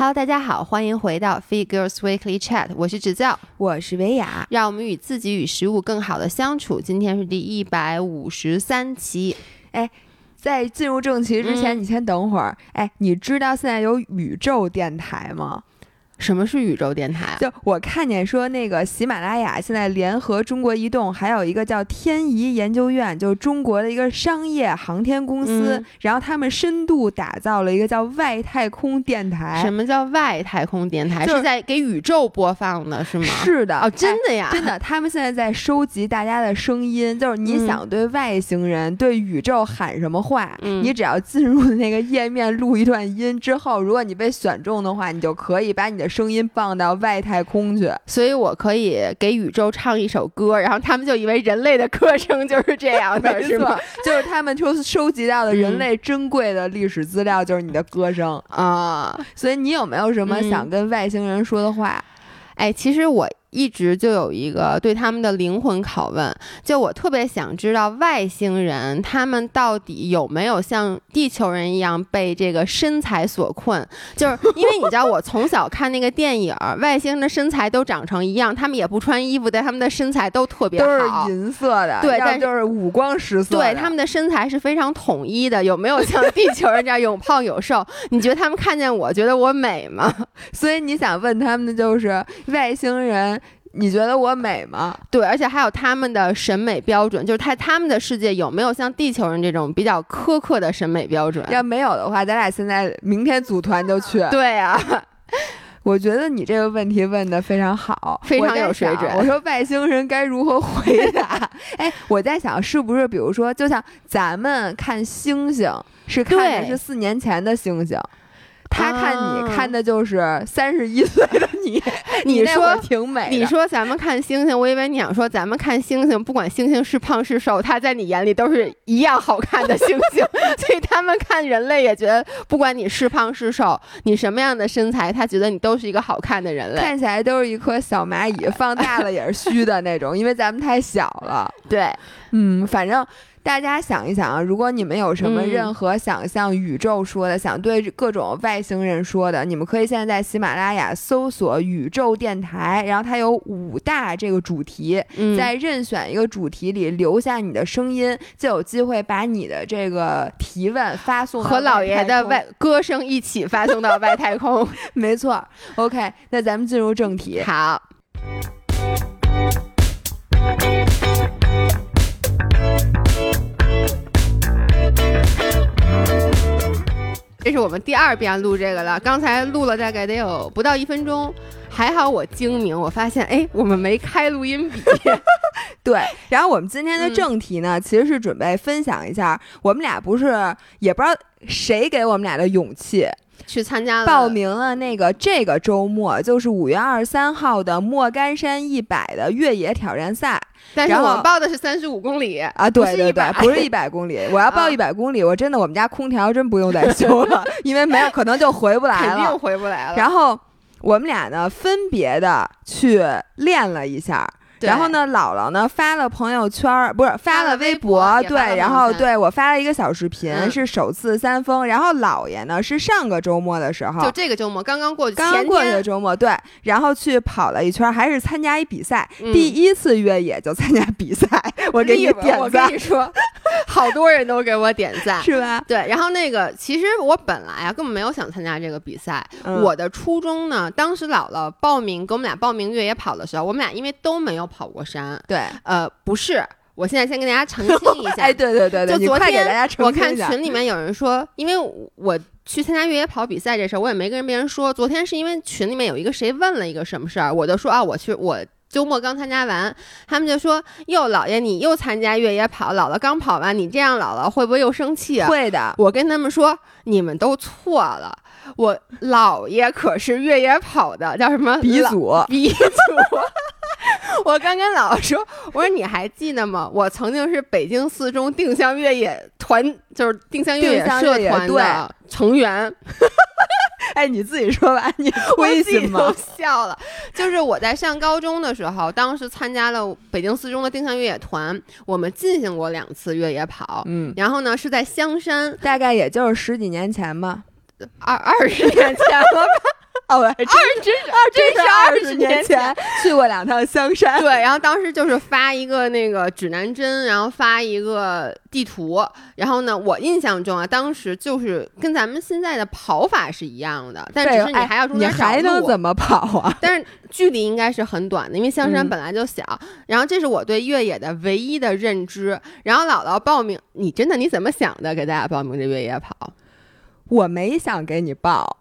Hello，大家好，欢迎回到 Fit Girls Weekly Chat，我是指教，我是维亚，让我们与自己与食物更好的相处。今天是第一百五十三期，哎，在进入正题之前，嗯你先等会儿。哎，你知道现在有宇宙电台吗？什么是宇宙电台啊？就我看见说，那个喜马拉雅现在联合中国移动，还有一个叫天仪研究院，就是中国的一个商业航天公司，嗯然后他们深度打造了一个叫外太空电台。什么叫外太空电台？就是是在给宇宙播放的，是吗？是的，哦，真哎的呀，真的，他们现在在收集大家的声音，就是你嗯想对外星人、对宇宙喊什么话，嗯你只要进入那个页面录一段音之后，如果你被选中的话，你就可以把你的声音放到外太空去。所以我可以给宇宙唱一首歌，然后他们就以为人类的歌声就是这样的，是吗？，就是他们收收集到的嗯人类珍贵的历史资料，就是你的歌声。啊、所以你有没有什么嗯想跟外星人说的话？哎，其实我一直就有一个对他们的灵魂拷问，就我特别想知道外星人他们到底有没有像地球人一样被这个身材所困？就是因为你知道，我从小看那个电影，外星人的身材都长成一样，他们也不穿衣服，但他们的身材都特别都好是。银色的，对但就是五光十色。对他们的身材是非常统一的，有没有像地球人这样有胖有瘦？你觉得他们看见我觉得我美吗？所以你想问他们的就是外星人，你觉得我美吗？对，而且还有他们的审美标准，就是他他们的世界有没有像地球人这种比较苛刻的审美标准？要没有的话，咱俩现在明天组团就去。对啊，我觉得你这个问题问的非常好，非常有水准想我说外星人该如何回答？哎，我在想是不是比如说，就像咱们看星星是看的是四年前的星星。他看啊你看的就是三十一岁的你，你说挺美的。你说咱们看星星，我以为你想说咱们看星星，不管星星是胖是瘦，他在你眼里都是一样好看的星星，所以他们看人类也觉得，不管你是胖是瘦，你什么样的身材，他觉得你都是一个好看的人类。看起来都是一颗小蚂蚁，放大了也是虚的那种，因为咱们太小了。对，嗯，反正大家想一想啊，如果你们有什么嗯任何想向宇宙说的，想对各种外星人说的，你们可以现在在喜马拉雅搜索“宇宙电台”，然后它有五大这个主题，嗯，在任选一个主题里留下你的声音，就有机会把你的这个提问发送和老爷的外歌声一起发送到外太空。没错。OK，那咱们进入正题。好。这是我们第二遍录这个了，刚才录了大概得有不到一分钟，还好我精明，我发现哎，我们没开录音笔。对，然后我们今天的正题呢，其实是准备分享一下，我们俩不是也不知道谁给我们俩的勇气，去参加了报名了那个这个周末，就是五月二十三号的莫干山一百的越野挑战赛但是然后我们报的是三十五公里啊！对对对，不是一百公里，我要报啊一百公里，我真的我们家空调真不用再修了，因为没有可能就回不来肯定。回不来了。然后我们俩呢分别的去练了一下。对然后呢，姥姥呢发了朋友圈儿，不是发了微博博，对，然后对我发了一个小视频，嗯是首次三封。然后姥爷呢是上个周末的时候，就这个周末刚刚过去，刚刚过去的周末，对，然后去跑了一圈儿，还是参加一比赛，嗯第一次越野就参加比赛，我给你点赞我跟你，说，好多人都给我点赞。是吧？对，然后那个其实我本来啊根本没有想参加这个比赛。嗯我的初衷呢，当时姥姥报名给我们俩报名越野跑的时候，我们俩因为都没有跑过山，对，呃，不是，我现在先跟大家澄清一下，哎，对对对对，就昨你快给天大家澄我看。群里面有人说，因为我去参加越野跑比赛这事儿，我也没跟别人说。昨天是因为群里面有一个谁问了一个什么事儿，我就说啊，我去我。周末刚参加完，他们就说：“哟，姥爷，你又参加越野跑，姥姥刚跑完，你这样姥姥会不会又生气啊？”会的，我跟他们说：“你们都错了，我姥爷可是越野跑的，叫什么鼻祖，鼻祖。我刚跟姥姥说，我说你还记得吗？我曾经是北京四中定向越野团，就是定向越野社团的成员。哎，你自己说吧，你我亏自己都心吗？笑了。就是我在上高中的时候，当时参加了北京四中的定向越野团，我们进行过两次越野跑。嗯，然后呢，是在香山，大概也就是十几年前吧。二二十年前了吧。哦，还真真是真是二十年前去过两趟香山。对，然后当时就是发一个那个指南针，然后发一个地图，然后呢，我印象中啊，当时就是跟咱们现在的跑法是一样的，但只是你还要中间你还能怎么跑啊？但是距离应该是很短的，因为香山嗯本来就小。然后这是我对越野的唯一的认知。然后姥姥报名，你真的你怎么想的？给大家报名这越野跑？我没想给你报，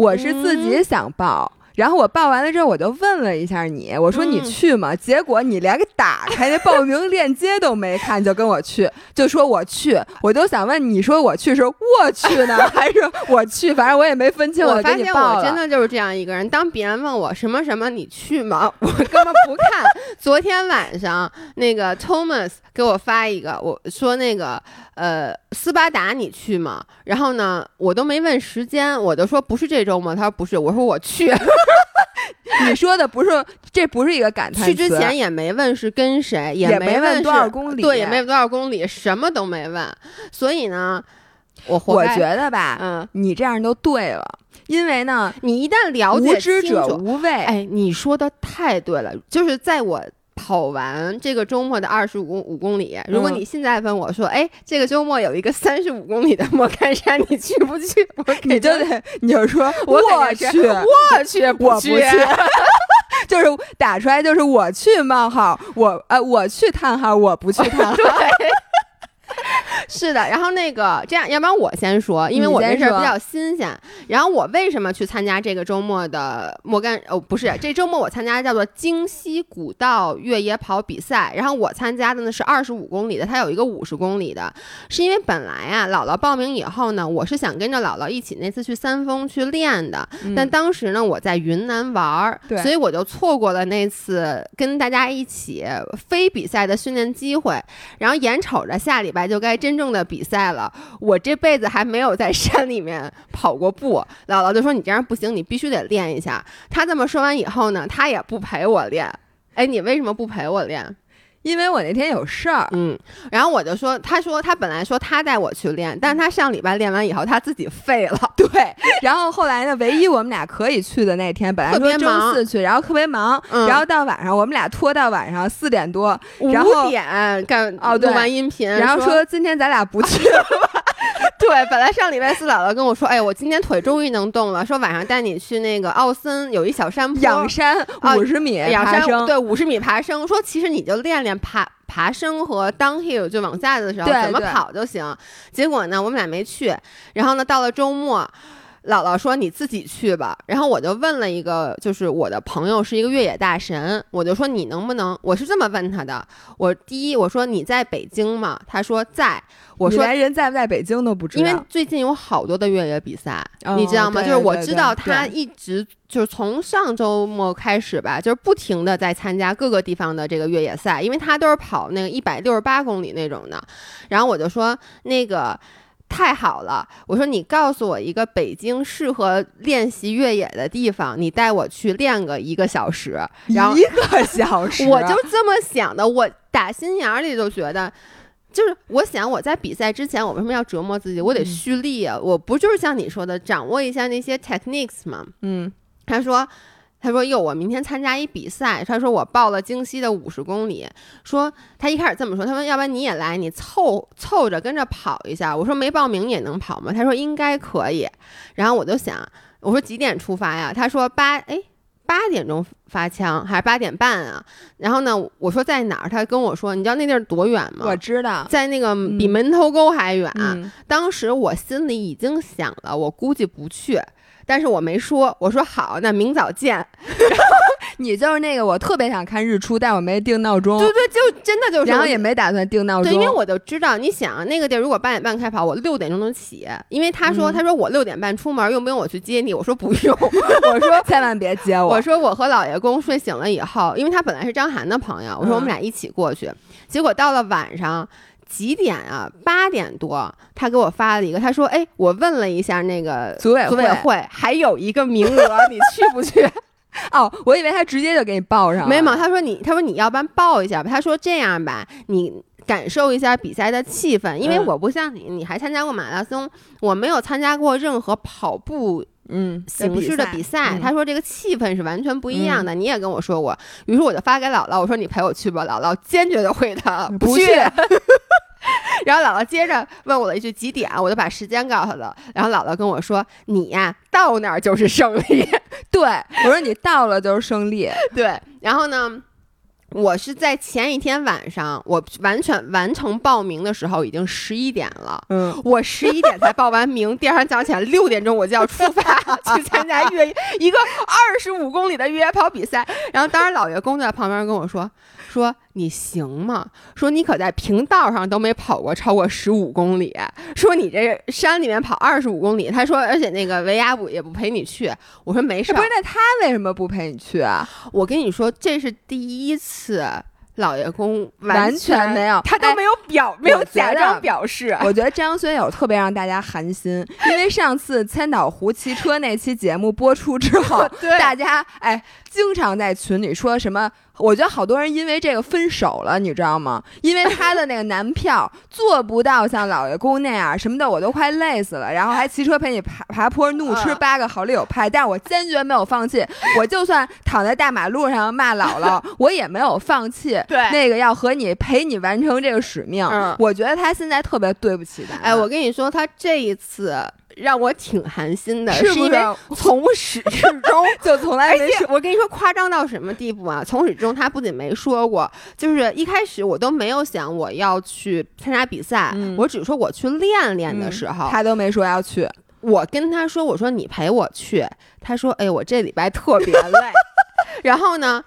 我是自嗯己想报。然后我报完了之后，我就问了一下你，我说你嗯去吗？结果你连个打开那报名链接都没看，就跟我去，就说我去。我就想问你说我去是我去呢，还是我去？反正我也没分清，我发现。我真的就是这样一个人。当别人问我什么什么你去吗？我根本不看。昨天晚上那个 Thomas 给我发一个，我说那个呃斯巴达你去吗？然后呢，我都没问时间，我就说不是这周吗？他说不是，我说我去。你说的不是，这不是一个感叹词。去之前也没问是跟谁，也没是问多少公里，对，也没问多少公里，什么都没问。所以呢，我活我觉得吧，嗯，你这样就对了，因为呢，你一旦了解无知者无畏。哎，你说的太对了，就是在我。跑完这个周末的二十五公五公里，如果嗯你现在问我说，哎，这个周末有一个三十五公里的莫干山，你去不去？我你就得，你就说我去，我去，我不去，就是打出来就是我去冒号，我呃我去叹号，我不去叹号。对，是的。然后那个这样，要不然我先说，因为我这事儿比较新鲜。然后我为什么去参加这个周末的莫干？哦，不是，这周末我参加叫做京西古道越野跑比赛。然后我参加的呢是二十五公里的，它有一个五十公里的。是因为本来啊，姥姥报名以后呢，我是想跟着姥姥一起那次去三峰去练的。但当时呢，我在云南玩儿，所以我就错过了那次跟大家一起非比赛的训练机会。然后眼瞅着下礼拜就该真正的比赛了，我这辈子还没有在山里面跑过步。姥姥就说：“你这样不行，你必须得练一下。”她这么说完以后呢，她也不陪我练。哎，你为什么不陪我练？因为我那天有事儿，嗯，然后我就说，他说他本来说他带我去练，但是他上礼拜练完以后他自己废了。对。然后后来呢，唯一我们俩可以去的那天，本来说周四去，然后特别忙，嗯然后到晚上我们俩拖到晚上四点多，然后五点干哦对录完音频，然后说今天咱俩不去了。对，本来上礼拜四姥姥跟我说，哎，我今天腿终于能动了，说晚上带你去那个奥森有一小山坡，仰山啊五十米仰山爬，对五十米爬升，说其实你就练练爬爬升和 downhill 就往下的时候怎么跑就行。结果呢，我们俩没去，然后呢，到了周末。姥姥说：“你自己去吧。”然后我就问了一个，就是我的朋友是一个越野大神，我就说你能不能？我是这么问他的：我第一，我说你在北京吗？他说在。我说你连人在不在北京都不知道，因为最近有好多的越野比赛，哦你知道吗？就是我知道他一直就是从上周末开始吧，就是不停的在参加各个地方的这个越野赛，因为他都是跑那个一百六十八公里那种的。然后我就说那个。太好了！我说你告诉我一个北京适合练习越野的地方，你带我去练个一个小时。然后一个小时，我就这么想的，我打心眼儿里就觉得，就是我想我在比赛之前，我为什么要折磨自己？我得嗯蓄力啊！我不就是像你说的，掌握一下那些 techniques 吗？嗯他说。他说：“哟，我明天参加一比赛。他说我报了京西的五十公里。说他一开始这么说，他说要不然你也来，你凑凑着跟着跑一下。我说没报名也能跑吗？他说应该可以。然后我就想，我说几点出发呀？他说八哎八点钟发枪还是八点半啊？然后呢，我说在哪儿？他跟我说，你知道那地儿多远吗？我知道，在那个比门头沟还远。嗯当时我心里已经想了，我估计不去。但是我没说，我说好，那明早见。你就是那个我特别想看日出，但我没定闹钟，对对，就真的就是，然后也没打算定闹钟，对，因为我就知道，你想那个地儿如果八点半开跑，我六点钟能起，因为他说、嗯他说我六点半出门，用不用我去接你？我说不用，我说。千万别接我，我说我和老爷公睡醒了以后，因为他本来是张涵的朋友，我说我们俩一起过去。结果到了晚上几点啊？八点多，他给我发了一个，他说：“哎，我问了一下那个组委组委会，还有一个名额，你去不去？” 哦，我以为他直接就给你报上了，没有，他说你，他说你要不然报一下吧。他说这样吧，你感受一下比赛的气氛，因为嗯我不像你，你还参加过马拉松，我没有参加过任何跑步嗯形式的比赛，嗯他说这个气氛是完全不一样的。你也跟我说过，于是我就发给姥姥，我说你陪我去吧。姥姥坚决的回答。不去 然后姥姥接着问我了一句几点，我就把时间告诉她了。然后姥姥跟我说：“你呀，到那儿就是胜利。对，我说你到了就是胜利。”对，然后呢？我是在前一天晚上，我完全完成报名的时候已经十一点了。嗯，我十一点才报完名，第二天早上起来六点钟我就要出发去参加越一个二十五公里的越野跑比赛。然后当时老爷公就在旁边跟我说：“说你行吗？说你可在平道上都没跑过超过十五公里，说你这山里面跑二十五公里。”他说：“而且那个维亚不也不陪你去。”我说：“没事。”不是，那他为什么不陪你去啊？我跟你说，这是第一次。老爷公完全没有，他都没有表，没有假装表示。我觉得张学友特别让大家寒心，因为上次千岛湖骑车那期节目播出之后，大家哎经常在群里说什么。我觉得好多人因为这个分手了，你知道吗？因为他的那个男票做不到像老爷公那样什么的，我都快累死了。然后还骑车陪你爬爬坡，怒吃八个好丽友派。但是我坚决没有放弃，我就算躺在大马路上骂姥姥，我也没有放弃。对，那个要和你陪你完成这个使命。嗯，我觉得他现在特别对不起咱。哎，我跟你说，他这一次。让我挺寒心的，是因为 从始至终 就从来没说。我跟你说，夸张到什么地步啊？从始至终，他不仅没说过，就是一开始我都没有想我要去参加比赛，嗯、我只说我去练练的时候，嗯、他都没说要去。我跟他说，我说你陪我去，他说，哎，我这礼拜特别累。然后呢，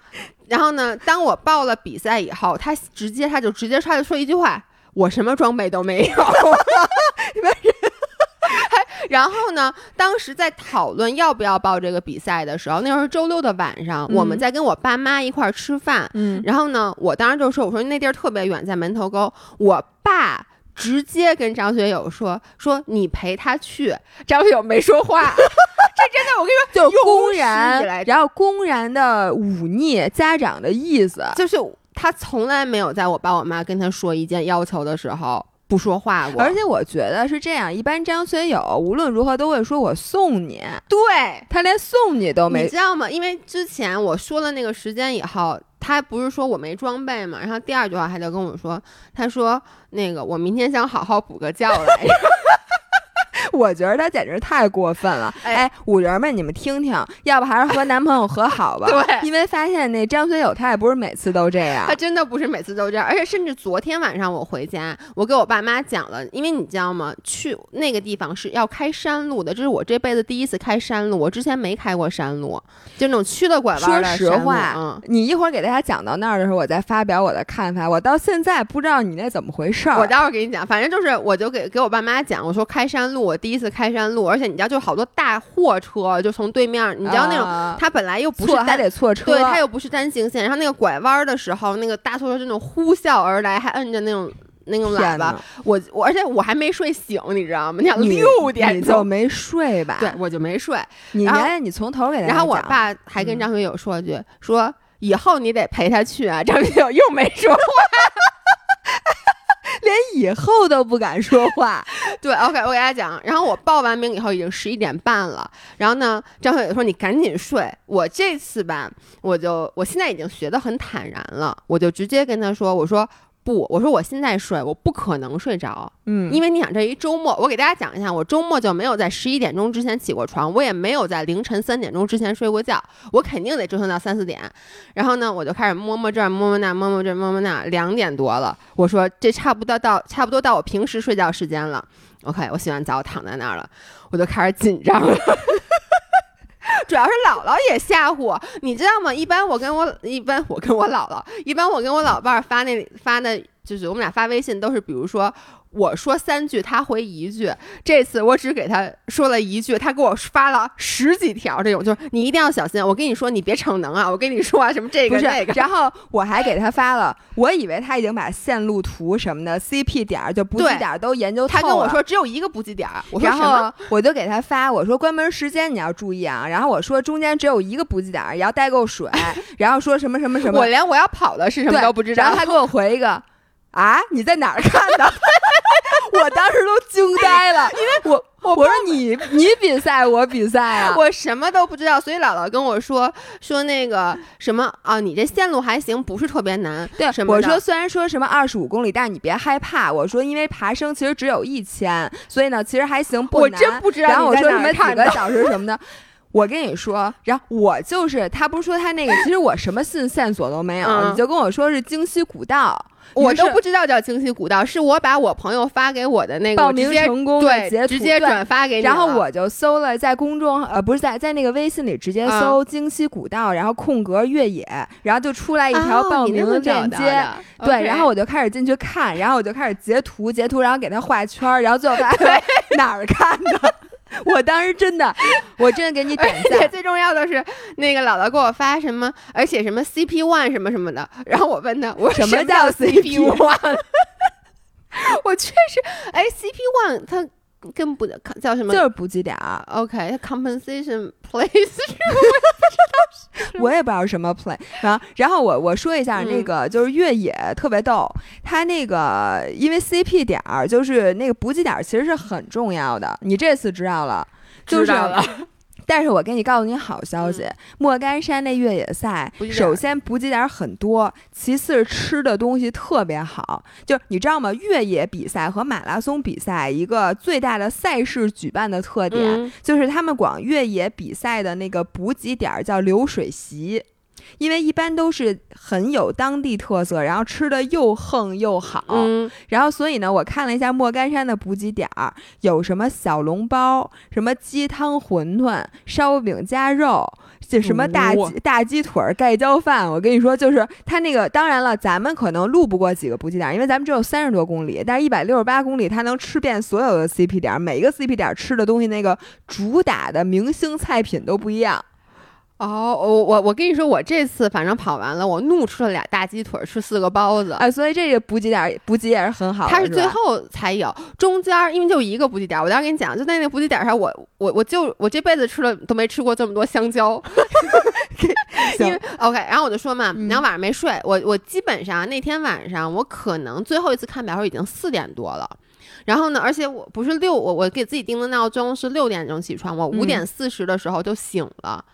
然后呢，当我报了比赛以后，他直接他就直接他就说一句话：我什么装备都没有。你们。然后呢？当时在讨论要不要报这个比赛的时候，那时候是周六的晚上，嗯、我们在跟我爸妈一块儿吃饭。嗯，然后呢，我当时就说：“我说那地儿特别远，在门头沟。”我爸直接跟张学友说：“说你陪他去。”张学友没说话。这真的，我跟你说，就公然，然后公然的忤逆家长的意思，就是他从来没有在我爸我妈跟他说一件要求的时候。不说话过，而且我觉得是这样，一般张学友无论如何都会说“我送你”，对他连送你都没，你知道吗？因为之前我说了那个时间以后，他不是说我没装备嘛，然后第二句话他就跟我说，他说那个我明天想好好补个觉来着。我觉得他简直太过分了！哎，五人们，你们听听，要不还是和男朋友和好吧？对，因为发现那张学友他也不是每次都这样，他真的不是每次都这样，而且甚至昨天晚上我回家，我给我爸妈讲了，因为你知道吗？去那个地方是要开山路的，这是我这辈子第一次开山路，我之前没开过山路，就那种曲的拐弯说实话，嗯，你一会儿给大家讲到那儿的时候，我再发表我的看法。我到现在不知道你那怎么回事儿，我待会儿给你讲。反正就是，我就给给我爸妈讲，我说开山路，我第一次开山路。而且你知道，就好多大货车就从对面，你知道那种，啊、它本来又不是还得错车，对，它又不是单行线，然后那个拐弯的时候，那个大货车就那种呼啸而来，还摁着那种那种喇叭，我我而且我还没睡醒，你知道吗？你想六点你就没睡吧？对，我就没睡。你来，你从头给他。然后我爸还跟张学友说一句，嗯、说以后你得陪他去啊。张学友又没说话。连以后都不敢说话，对，OK，我给大家讲。然后我报完名以后已经十一点半了。然后呢，张小友说：“你赶紧睡。”我这次吧，我就我现在已经学得很坦然了，我就直接跟他说：“我说不，我说我现在睡，我不可能睡着。嗯，因为你想，这一周末，我给大家讲一下，我周末就没有在十一点钟之前起过床，我也没有在凌晨三点钟之前睡过觉，我肯定得折腾到三四点。然后呢，我就开始摸摸这儿，摸摸那，摸摸这，摸摸那，两点多了。我说这差不多到差不多到我平时睡觉时间了。OK，我洗完澡躺在那儿了，我就开始紧张了。主要是姥姥也吓唬我，你知道吗？一般我跟我一般我跟我姥姥，一般我跟我老伴儿发那发的，就是我们俩发微信都是，比如说我说三句，他回一句。这次我只给他说了一句，他给我发了十几条，这种就是你一定要小心。我跟你说，你别逞能啊！我跟你说啊，什么这个那个。然后我还给他发了，我以为他已经把线路图什么的 CP 点就补给点都研究透了。他跟我说只有一个补给点，我说然后我就给他发，我说关门时间你要注意啊。然后我说中间只有一个补给点，也要带够水。然后说什么什么什么，我连我要跑的是什么都不知道。然后他给我回一个。啊！你在哪儿看的？我当时都惊呆了，因为我我我说你你比赛我比赛啊，我什么都不知道，所以姥姥跟我说说那个什么啊，你这线路还行，不是特别难。对，什么？我说虽然说什么二十五公里，但是你别害怕。我说因为爬升其实只有一千，所以呢其实还行，不难。我真不知道。然后我说什么几个小时什么的。我跟你说，然后我就是他，不是说他那个，其实我什么信线索都没有，你就跟我说是京西古道，我都不知道叫京西古道，是我把我朋友发给我的那个报名成功对截直接转发给你，然后我就搜了在公众呃不是在在那个微信里直接搜京西古道，然后空格越野，然后就出来一条报名的链接，对，然后我就开始进去看，然后我就开始截图截图，然后给他画圈，然后最后发现 哪儿看的。我当时真的，我真的给你点赞。最重要的是，那个姥姥给我发什么，而且什么 CP One 什么什么的。然后我问他，我什么叫 CP One？我确实，哎，CP One 它。跟不叫什么？就是补给点儿。OK，compensation place 我也不知道什么 place。然后，然后我我说一下那个，就是越野特别逗。他那个因为 CP 点儿，就是那个补给点儿，其实是很重要的。你这次知道了，知道了。但是我给你告诉你好消息，莫干山那越野赛，首先补给点很多，其次吃的东西特别好。就你知道吗？越野比赛和马拉松比赛一个最大的赛事举办的特点，就是他们管越野比赛的那个补给点叫流水席。因为一般都是很有当地特色，然后吃的又横又好，然后所以呢，我看了一下莫干山的补给点儿，有什么小笼包、什么鸡汤馄饨、烧饼夹肉，这什么大鸡大鸡腿盖浇饭。我跟你说，就是他那个，当然了，咱们可能路不过几个补给点，因为咱们只有三十多公里，但是一百六十八公里，他能吃遍所有的 CP 点，每一个 CP 点吃的东西，那个主打的明星菜品都不一样。哦，我我我跟你说，我这次反正跑完了，我怒吃了俩大鸡腿，吃四个包子，哎，所以这个补给点补给也是很好。它是最后才有，中间因为就一个补给点，我当时跟你讲，就在那个补给点上，我我我就我这辈子吃了都没吃过这么多香蕉。因为 OK，然后我就说嘛，然后晚上没睡，我我基本上那天晚上我可能最后一次看表时候已经四点多了，然后呢，而且我不是六，我我给自己定的闹钟是六点钟起床，我五点四十的时候就醒了。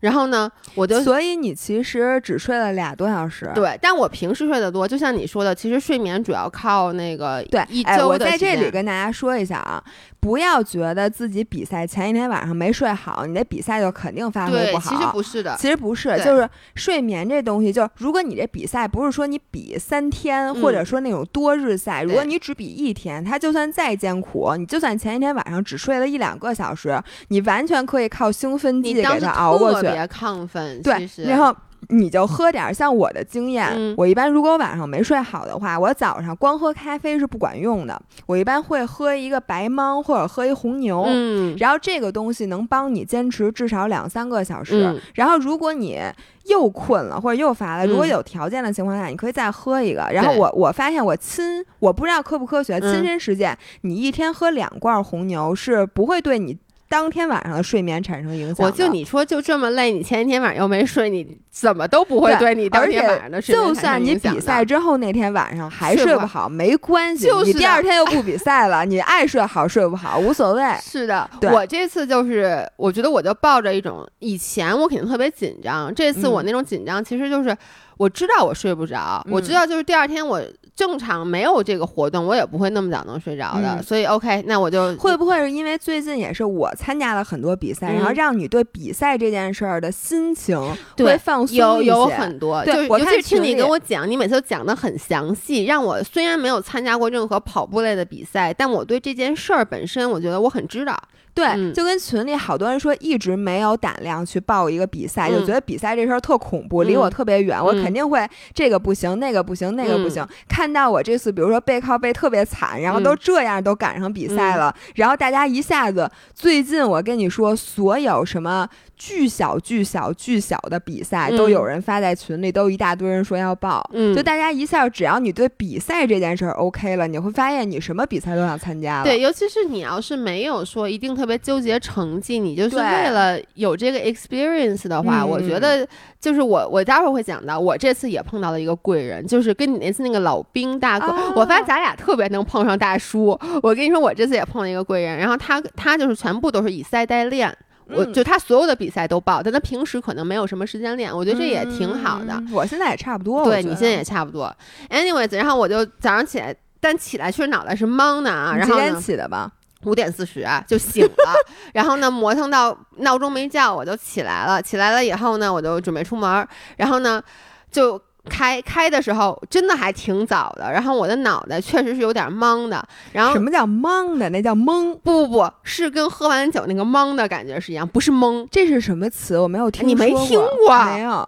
然后呢，我就所以你其实只睡了俩多小时，对。但我平时睡得多，就像你说的，其实睡眠主要靠那个对一周的。我在这里跟大家说一下啊。不要觉得自己比赛前一天晚上没睡好，你的比赛就肯定发挥不好。其实不是的，其实不是，就是睡眠这东西，就如果你这比赛不是说你比三天，或者说那种多日赛，如果你只比一天，它就算再艰苦，你就算前一天晚上只睡了一两个小时，你完全可以靠兴奋剂给它熬过去。特别亢奋，对，然后。你就喝点儿，像我的经验，我一般如果晚上没睡好的话，我早上光喝咖啡是不管用的，我一般会喝一个白芒或者喝一红牛，嗯，然后这个东西能帮你坚持至少两三个小时。然后如果你又困了或者又乏了，如果有条件的情况下，你可以再喝一个。然后我我发现我亲，我不知道科不科学，亲身实践，你一天喝两罐红牛是不会对你。当天晚上的睡眠产生影响。我就你说就这么累，你前一天晚上又没睡，你怎么都不会对你当天晚上的睡眠就算你比赛之后那天晚上还睡不好，没关系，你第二天又不比赛了，你爱睡好睡不好无所谓。是的，我这次就是我觉得我就抱着一种，以前我肯定特别紧张，这次我那种紧张其实就是我知道我睡不着，我知道就是第二天我。正常没有这个活动，我也不会那么早能睡着的。所以 OK，那我就会不会是因为最近也是我参加了很多比赛，然后让你对比赛这件事儿的心情会放松有有很多，对，尤其是听你跟我讲，你每次都讲的很详细，让我虽然没有参加过任何跑步类的比赛，但我对这件事儿本身，我觉得我很知道。对，就跟群里好多人说，一直没有胆量去报一个比赛，就觉得比赛这事儿特恐怖，离我特别远，我肯定会这个不行，那个不行，那个不行。看到我这次，比如说背靠背特别惨，然后都这样都赶上比赛了，然后大家一下子，最近我跟你说，所有什么巨小巨小巨小的比赛，都有人发在群里，都一大堆人说要报。嗯，就大家一下，只要你对比赛这件事儿 OK 了，你会发现你什么比赛都想参加了。对，尤其是你要是没有说一定特别纠结成绩，你就是为了有这个 experience 的话，我觉得就是我我待会儿会讲到，我这次也碰到了一个贵人，就是跟你那次那个老兵大哥，我发现咱俩特别能碰上大叔。我跟你说，我这次也碰了一个贵人，然后他他就是全部都是以赛代练。我就他所有的比赛都报，但他平时可能没有什么时间练，我觉得这也挺好的。我现在也差不多，对你现在也差不多。Anyways，然后我就早上起来，但起来确实脑袋是懵的啊。几点起的吧？五点四十就醒了，然后呢磨蹭到闹钟没叫我就起来了。起来了以后呢，我就准备出门，然后呢就。开开的时候真的还挺早的，然后我的脑袋确实是有点懵的。然后什么叫懵的？那叫懵？不不不是跟喝完酒那个懵的感觉是一样，不是懵。这是什么词？我没有听。你没听过？没有。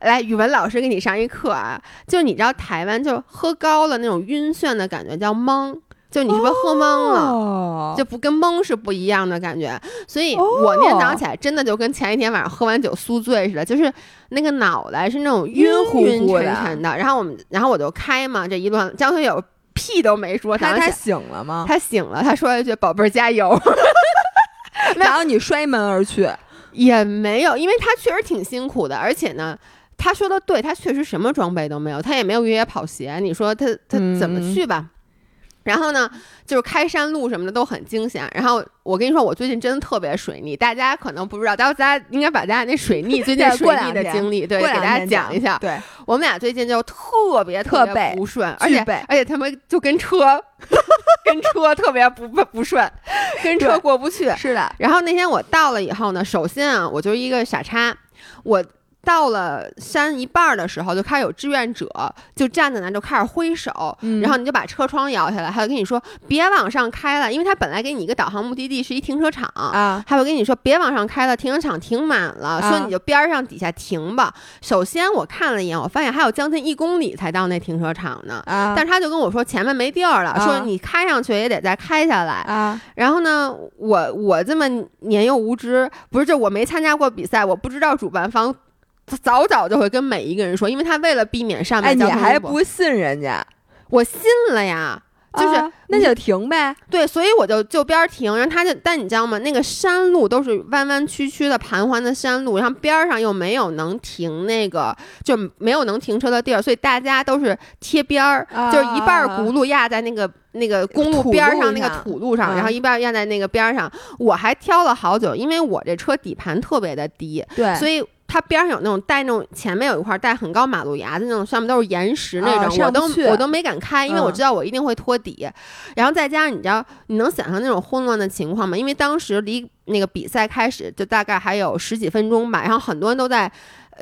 来，语文老师给你上一课啊，就你知道台湾就喝高了那种晕眩的感觉叫懵。就你是不是喝懵了？就不跟懵是不一样的感觉，所以我那天早上起来真的就跟前一天晚上喝完酒宿醉似的，就是那个脑袋是那种晕晕沉沉的。然后我们，然后我就开嘛，这一路上江学友屁都没说，他他醒了吗？他醒了，他说了一句“宝贝儿加油”，然后你摔门而去，也没有，因为他确实挺辛苦的，而且呢，他说的对，他确实什么装备都没有，他也没有越野跑鞋，你说他他怎么去吧？然后呢，就是开山路什么的都很惊险。然后我跟你说，我最近真的特别水逆，大家可能不知道，到时候大家应该把大家那水逆最近水逆的经历，对，给大家讲一下。对，我们俩最近就特别特别不顺，而且而且他们就跟车 跟车特别不不顺，跟车过不去。是的。然后那天我到了以后呢，首先啊，我就是一个傻叉，我。到了山一半的时候，就开始有志愿者就站在那，就开始挥手，然后你就把车窗摇下来，他就跟你说别往上开了，因为他本来给你一个导航目的地是一停车场。啊，他会跟你说别往上开了，停车场停满了，说你就边上底下停吧。首先我看了一眼，我发现还有将近一公里才到那停车场呢，但是他就跟我说前面没地儿了，说你开上去也得再开下来啊。然后呢，我我这么年幼无知，不是就我没参加过比赛，我不知道主办方。他早早就会跟每一个人说，因为他为了避免上面。哎，你还不信人家？我信了呀，就是那就停呗。对，所以我就就边停，然后他就，但你知道吗？那个山路都是弯弯曲曲的盘桓的山路，然后边上又没有能停那个，就没有能停车的地儿，所以大家都是贴边儿，就是一半轱辘压在那个那个公路边上那个土路上，然后一半压在那个边上。我还挑了好久，因为我这车底盘特别的低，对，所以。它边上有那种带那种前面有一块带很高马路牙子那种，上面都是岩石那种，我都我都没敢开，因为我知道我一定会托底。然后再加上你知道，你能想象那种混乱的情况吗？因为当时离那个比赛开始就大概还有十几分钟吧，然后很多人都在，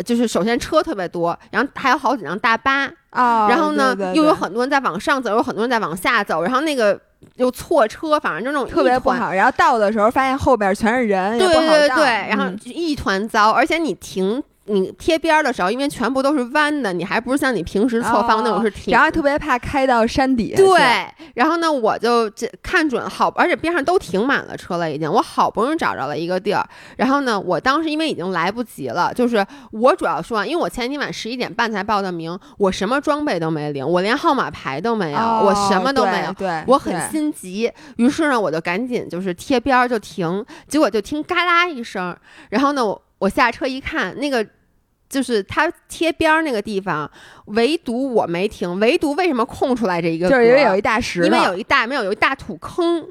就是首先车特别多，然后还有好几辆大巴啊，然后呢又有很多人在往上走，有很多人在往下走，然后那个。又错车，反正就那种特别不好。然后到的时候发现后边全是人，对对对，然后一团糟。而且你停。你贴边儿的时候，因为全部都是弯的，你还不是像你平时侧方那种是挺。然后特别怕开到山底。对，然后呢，我就这看准好，而且边上都停满了车了，已经。我好不容易找着了一个地儿，然后呢，我当时因为已经来不及了，就是我主要说，因为我前天晚十一点半才报的名，我什么装备都没领，我连号码牌都没有，我什么都没有，对，我很心急。于是呢，我就赶紧就是贴边儿就停，结果就听嘎啦一声，然后呢，我。我下车一看，那个就是它贴边儿那个地方，唯独我没停，唯独为什么空出来这一个？就是因为有一大石，因为有一大没有有一大土坑。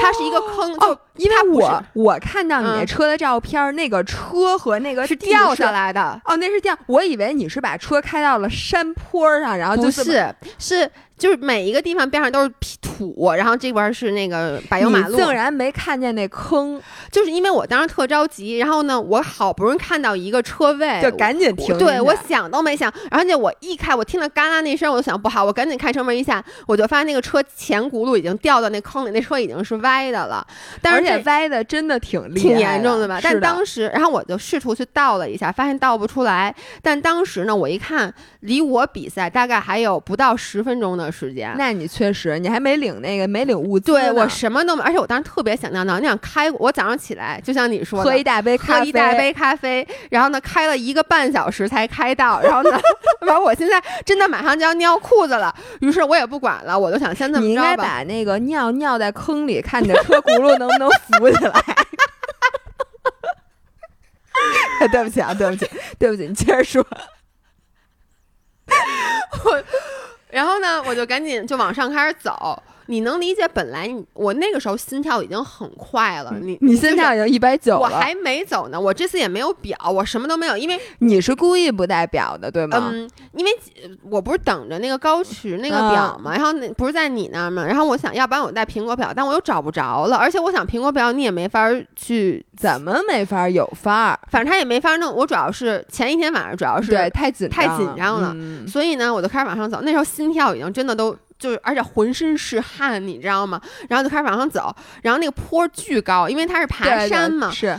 它是一个坑，哦因为我我看到你那车的照片，那个车和那个是掉下来的哦，那是掉。我以为你是把车开到了山坡上，然后就是是就是每一个地方边上都是土，然后这边是那个柏油马路，竟然没看见那坑，就是因为我当时特着急，然后呢，我好不容易看到一个车位，就赶紧停。对我想都没想，而且我一开，我听了嘎啦那声，我就想不好，我赶紧开车门一下，我就发现那个车前轱辘已经掉到那坑里，那车已经。是歪的了，而且歪的真的挺挺严重的吧？但当时，然后我就试图去倒了一下，发现倒不出来。但当时呢，我一看，离我比赛大概还有不到十分钟的。的时间。那你确实，你还没领那个没领物资，对我什么都没，而且我当时特别想尿尿。你想开，我早上起来就像你说，喝一大杯咖啡，喝一大杯咖啡，然后呢开了一个半小时才开到，然后呢，完我现在真的马上就要尿裤子了，于是我也不管了，我就想先这么着吧。你应该把那个尿尿在坑里，看你的车轱辘能不能浮起来。对不起啊，对不起，对不起，你接着说。我，然后呢，我就赶紧就往上开始走。你能理解？本来你我那个时候心跳已经很快了，你你心跳已经一百九了，我还没走呢。我这次也没有表，我什么都没有，因为你是故意不带表的，对吗？嗯，因为我不是等着那个高驰那个表嘛，然后那不是在你那儿嘛，然后我想要不然我带苹果表，但我又找不着了，而且我想苹果表你也没法去，怎么没法有法儿？反正他也没法弄。我主要是前一天晚上主要是对太紧太紧张了，所以呢，我就开始往上走。那时候心跳已经真的都。就是，而且浑身是汗，你知道吗？然后就开始往上走，然后那个坡巨高，因为它是爬山嘛。是。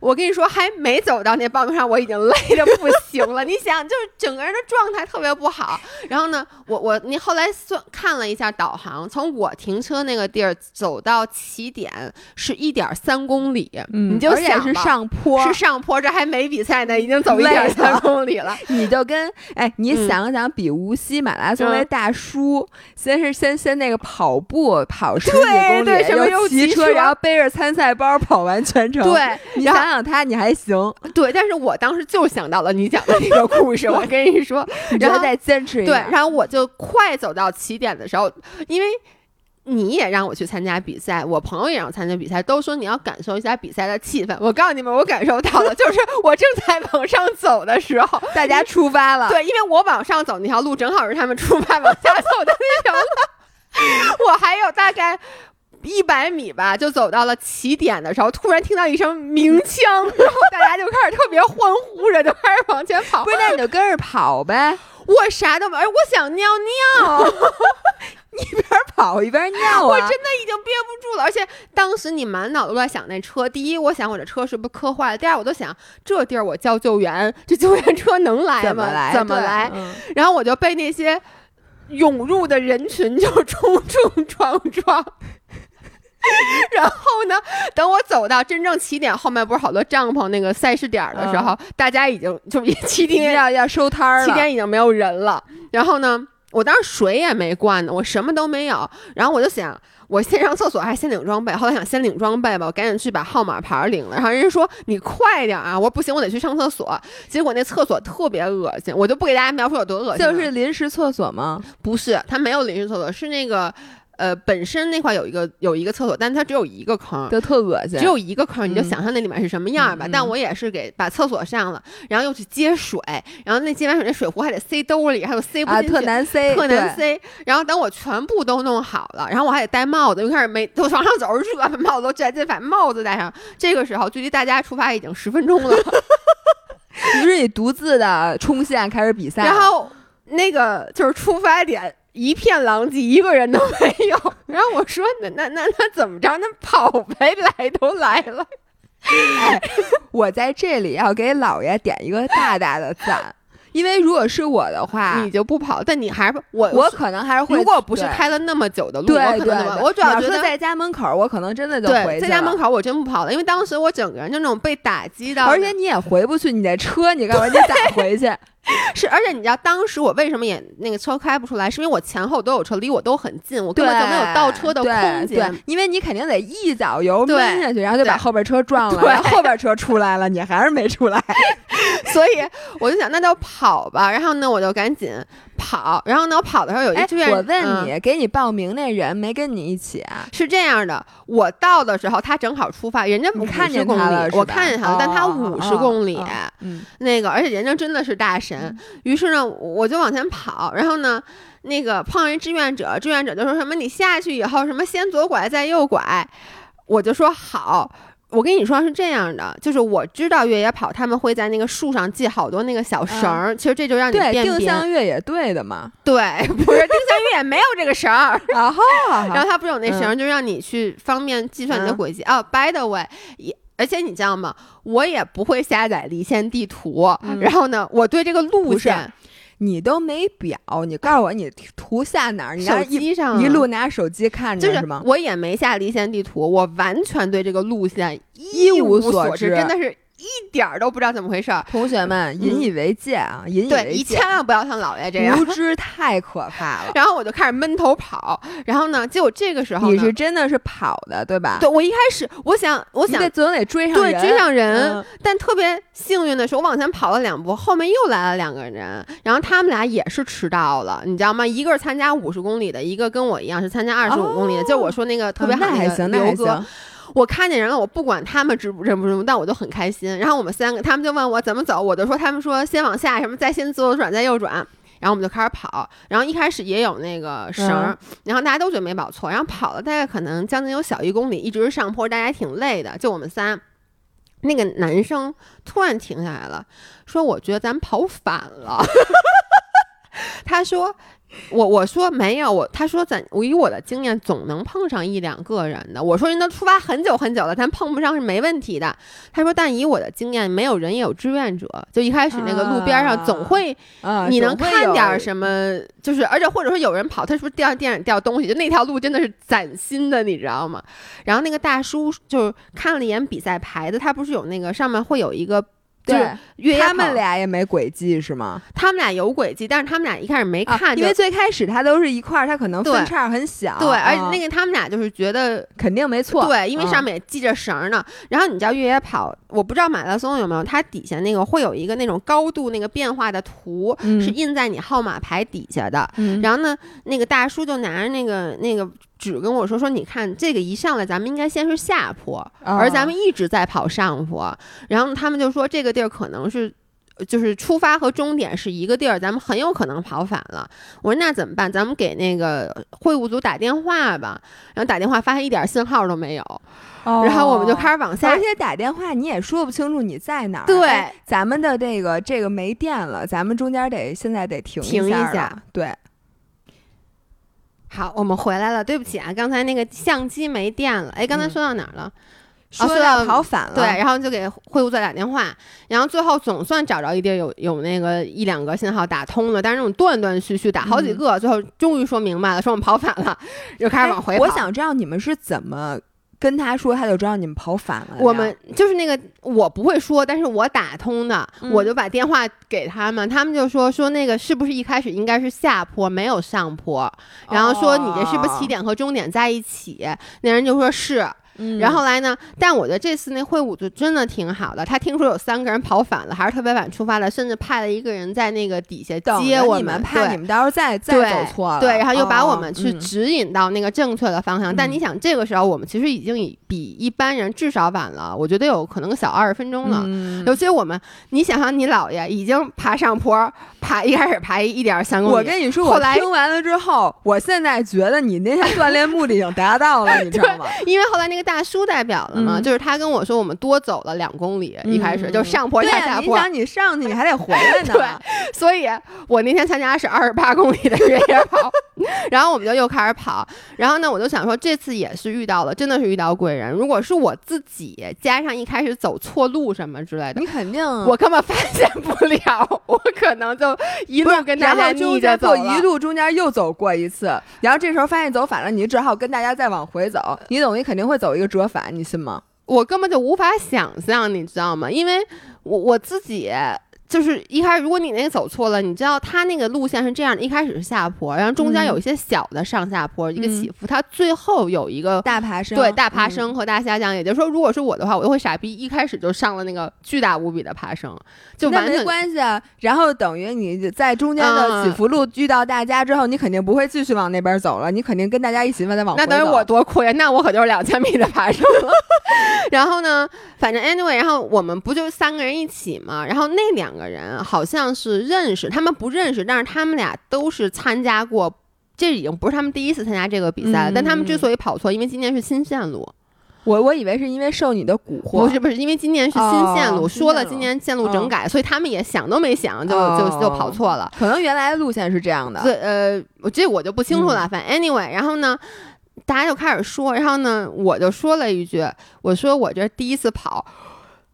我跟你说，还没走到那报名上，我已经累的不行了。你想，就是整个人的状态特别不好。然后呢，我我你后来算看了一下导航，从我停车那个地儿走到起点是一点三公里，你就想是上坡，是上坡，这还没比赛呢，已经走一点三公里了。你就跟哎，你想想，比无锡马拉松那大叔，先是先先那个跑步跑十几公里，又骑车，然后背着参赛包跑完全程。对，你想。想想他，你还行，对，但是我当时就想到了你讲的那个故事，我跟你说，然后再坚持一对，然后我就快走到起点的时候，因为你也让我去参加比赛，我朋友也让我参加比赛，都说你要感受一下比赛的气氛。我告诉你们，我感受到了，就是我正在往上走的时候，大家出发了，对，因为我往上走那条路正好是他们出发往下走的那条路，我还有大概。一百米吧，就走到了起点的时候，突然听到一声鸣枪，然后大家就开始特别欢呼着，就开始往前跑。不是，那你就跟着跑呗。我啥都没，我想尿尿，一边跑一边尿。我真的已经憋不住了，而且当时你满脑子都在想那车。第一，我想我这车是不是磕坏了；第二，我都想这地儿我叫救援，这救援车能来吗？怎么来？怎么来？然后我就被那些涌入的人群就冲冲撞撞。然后呢？等我走到真正起点后面，不是好多帐篷那个赛事点的时候，大家已经就起点要 要收摊了，起点已经没有人了。然后呢，我当时水也没灌呢，我什么都没有。然后我就想，我先上厕所还是先领装备？后来想先领装备吧，我赶紧去把号码牌领了。然后人家说你快点啊！我说不行，我得去上厕所。结果那厕所特别恶心，我就不给大家描述有多恶心。就是临时厕所吗？不是，它没有临时厕所，是那个。呃，本身那块有一个有一个厕所，但它只有一个坑，就特恶心。只有一个坑，你就想象那里面是什么样吧。但我也是给把厕所上了，然后又去接水，然后那接完水那水壶还得塞兜里，还有塞不进去，特难塞，特难塞。然后等我全部都弄好了，然后我还得戴帽子，又开始没都往上走，热，把帽子都摘，再把帽子戴上。这个时候距离大家出发已经十分钟了，于是你独自的冲线开始比赛，然后那个就是出发点。一片狼藉，一个人都没有。然后我说：“那那那那怎么着？那跑呗，来都来了。”哎，我在这里要给老爷点一个大大的赞，因为如果是我的话，你就不跑，但你还是我，我可能还是会。如果不是开了那么久的路，对对对，我主要觉得在家门口，我可能真的就回去在家门口我真不跑了，因为当时我整个人就那种被打击到，而且你也回不去，你那车你干嘛？你咋回去？是，而且你知道当时我为什么也那个车开不出来，是因为我前后都有车，离我都很近，我根本就没有倒车的空间。因为你肯定得一脚油闷下去，然后就把后边车撞了，然后后边车出来了，你还是没出来。所以我就想，那就跑吧。然后呢，我就赶紧跑。然后呢，我跑的时候有一我问你，给你报名那人没跟你一起啊？是这样的，我到的时候他正好出发，人家不看见他了，我看见他了，但他五十公里，嗯，那个，而且人家真的是大神。于是呢，我就往前跑，然后呢，那个碰上一志愿者，志愿者就说什么：“你下去以后，什么先左拐再右拐。”我就说好。我跟你说是这样的，就是我知道越野跑他们会在那个树上系好多那个小绳儿，其实这就让你对定向越野队的嘛。对，不是定向越野没有这个绳儿，然 后然后他不是有那绳儿，就让你去方便计算你的轨迹。哦，by the way，也。而且你知道吗？我也不会下载离线地图。然后呢，我对这个路线，你都没表，你告诉我你图下哪儿？你手机上一路拿手机看着是吗？我也没下离线地图，我完全对这个路线一无所知，真的是。一点儿都不知道怎么回事儿，同学们引以为戒啊！引以为戒，你千万不要像姥爷这样，无知太可怕了。然后我就开始闷头跑，然后呢，结果这个时候你是真的是跑的，对吧？对，我一开始我想，我想总得追上对追上人，但特别幸运的是，我往前跑了两步，后面又来了两个人，然后他们俩也是迟到了，你知道吗？一个是参加五十公里的，一个跟我一样是参加二十五公里的，就我说那个特别好的刘哥。我看见人了，我不管他们知不认不认，但我就很开心。然后我们三个，他们就问我怎么走，我就说他们说先往下，什么再先左转再右转，然后我们就开始跑。然后一开始也有那个绳，然后大家都觉得没跑错，然后跑了大概可能将近有小一公里，一直是上坡，大家挺累的。就我们仨，那个男生突然停下来了，说我觉得咱跑反了。他说。我我说没有我，他说咱我以我的经验总能碰上一两个人的。我说人都出发很久很久了，咱碰不上是没问题的。他说但以我的经验，没有人也有志愿者。就一开始那个路边上总会，你能看点什么？就是而且或者说有人跑，他是不是掉地上掉东西？就那条路真的是崭新的，你知道吗？然后那个大叔就看了一眼比赛牌子，他不是有那个上面会有一个。对，他们俩也没轨迹是吗？他们俩有轨迹，但是他们俩一开始没看，因为最开始他都是一块儿，他可能分叉很小。对，而且那个他们俩就是觉得肯定没错。对，因为上面也系着绳呢。然后你知道越野跑，我不知道马拉松有没有，它底下那个会有一个那种高度那个变化的图，是印在你号码牌底下的。然后呢，那个大叔就拿着那个那个。只跟我说说，你看这个一上来，咱们应该先是下坡，而咱们一直在跑上坡。然后他们就说，这个地儿可能是，就是出发和终点是一个地儿，咱们很有可能跑反了。我说那怎么办？咱们给那个会务组打电话吧。然后打电话发现一点信号都没有，然后我们就开始往下。而且打电话你也说不清楚你在哪儿。对，咱们的这个这个没电了，咱们中间得现在得停停一下。对。好，我们回来了。对不起啊，刚才那个相机没电了。哎，刚才说到哪儿了？说到跑反了。对，然后就给会务座打电话，然后最后总算找着一地儿有有那个一两个信号打通了，但是那种断断续续打好几个，最后终于说明白了，说我们跑反了，又开始往回跑。我想知道你们是怎么。跟他说，他就知道你们跑反了。我们就是那个，我不会说，但是我打通的，我就把电话给他们，他们就说说那个是不是一开始应该是下坡，没有上坡，然后说你这是不是起点和终点在一起？那人就说是。然后来呢？但我觉得这次那会务组真的挺好的。他听说有三个人跑反了，还是特别晚出发的，甚至派了一个人在那个底下接我们，怕你们到时候再再走错了。对，然后又把我们去指引到那个正确的方向。但你想，这个时候我们其实已经比比一般人至少晚了，我觉得有可能小二十分钟了。尤其我们，你想想，你姥爷已经爬上坡，爬一开始爬一点三公里。我跟你说，我听完了之后，我现在觉得你那天锻炼目的已经达到了，你知道吗？因为后来那个。大叔代表的嘛，就是他跟我说，我们多走了两公里，一开始就上坡下下坡。你想你上去，你还得回来呢。对，所以我那天参加是二十八公里的越野跑，然后我们就又开始跑。然后呢，我就想说，这次也是遇到了，真的是遇到贵人。如果是我自己加上一开始走错路什么之类的，你肯定我根本发现不了，我可能就一路跟大家逆着走，一路中间又走过一次，然后这时候发现走反了，你只好跟大家再往回走，你等于肯定会走。一个折返，你信吗？我根本就无法想象，你知道吗？因为我我自己。就是一开始，如果你那个走错了，你知道它那个路线是这样的：一开始是下坡，然后中间有一些小的上下坡，一个起伏，它最后有一个大爬升。对，大爬升和大下降。也就是说，如果是我的话，我就会傻逼，一开始就上了那个巨大无比的爬升，就完全没关系啊。然后等于你在中间的起伏路遇到大家之后，你肯定不会继续往那边走了，你肯定跟大家一起再往。那等于我多亏呀！那我可就是两千米的爬升了。然后呢，反正 anyway，然后我们不就三个人一起嘛？然后那两个人好像。像是认识，他们不认识，但是他们俩都是参加过，这已经不是他们第一次参加这个比赛了。但他们之所以跑错，因为今年是新线路。我我以为是因为受你的蛊惑，不是不是，因为今年是新线路，说了今年线路整改，所以他们也想都没想就就就跑错了。可能原来的路线是这样的。对，呃，我这我就不清楚了。反正 anyway，然后呢，大家就开始说，然后呢，我就说了一句，我说我这第一次跑，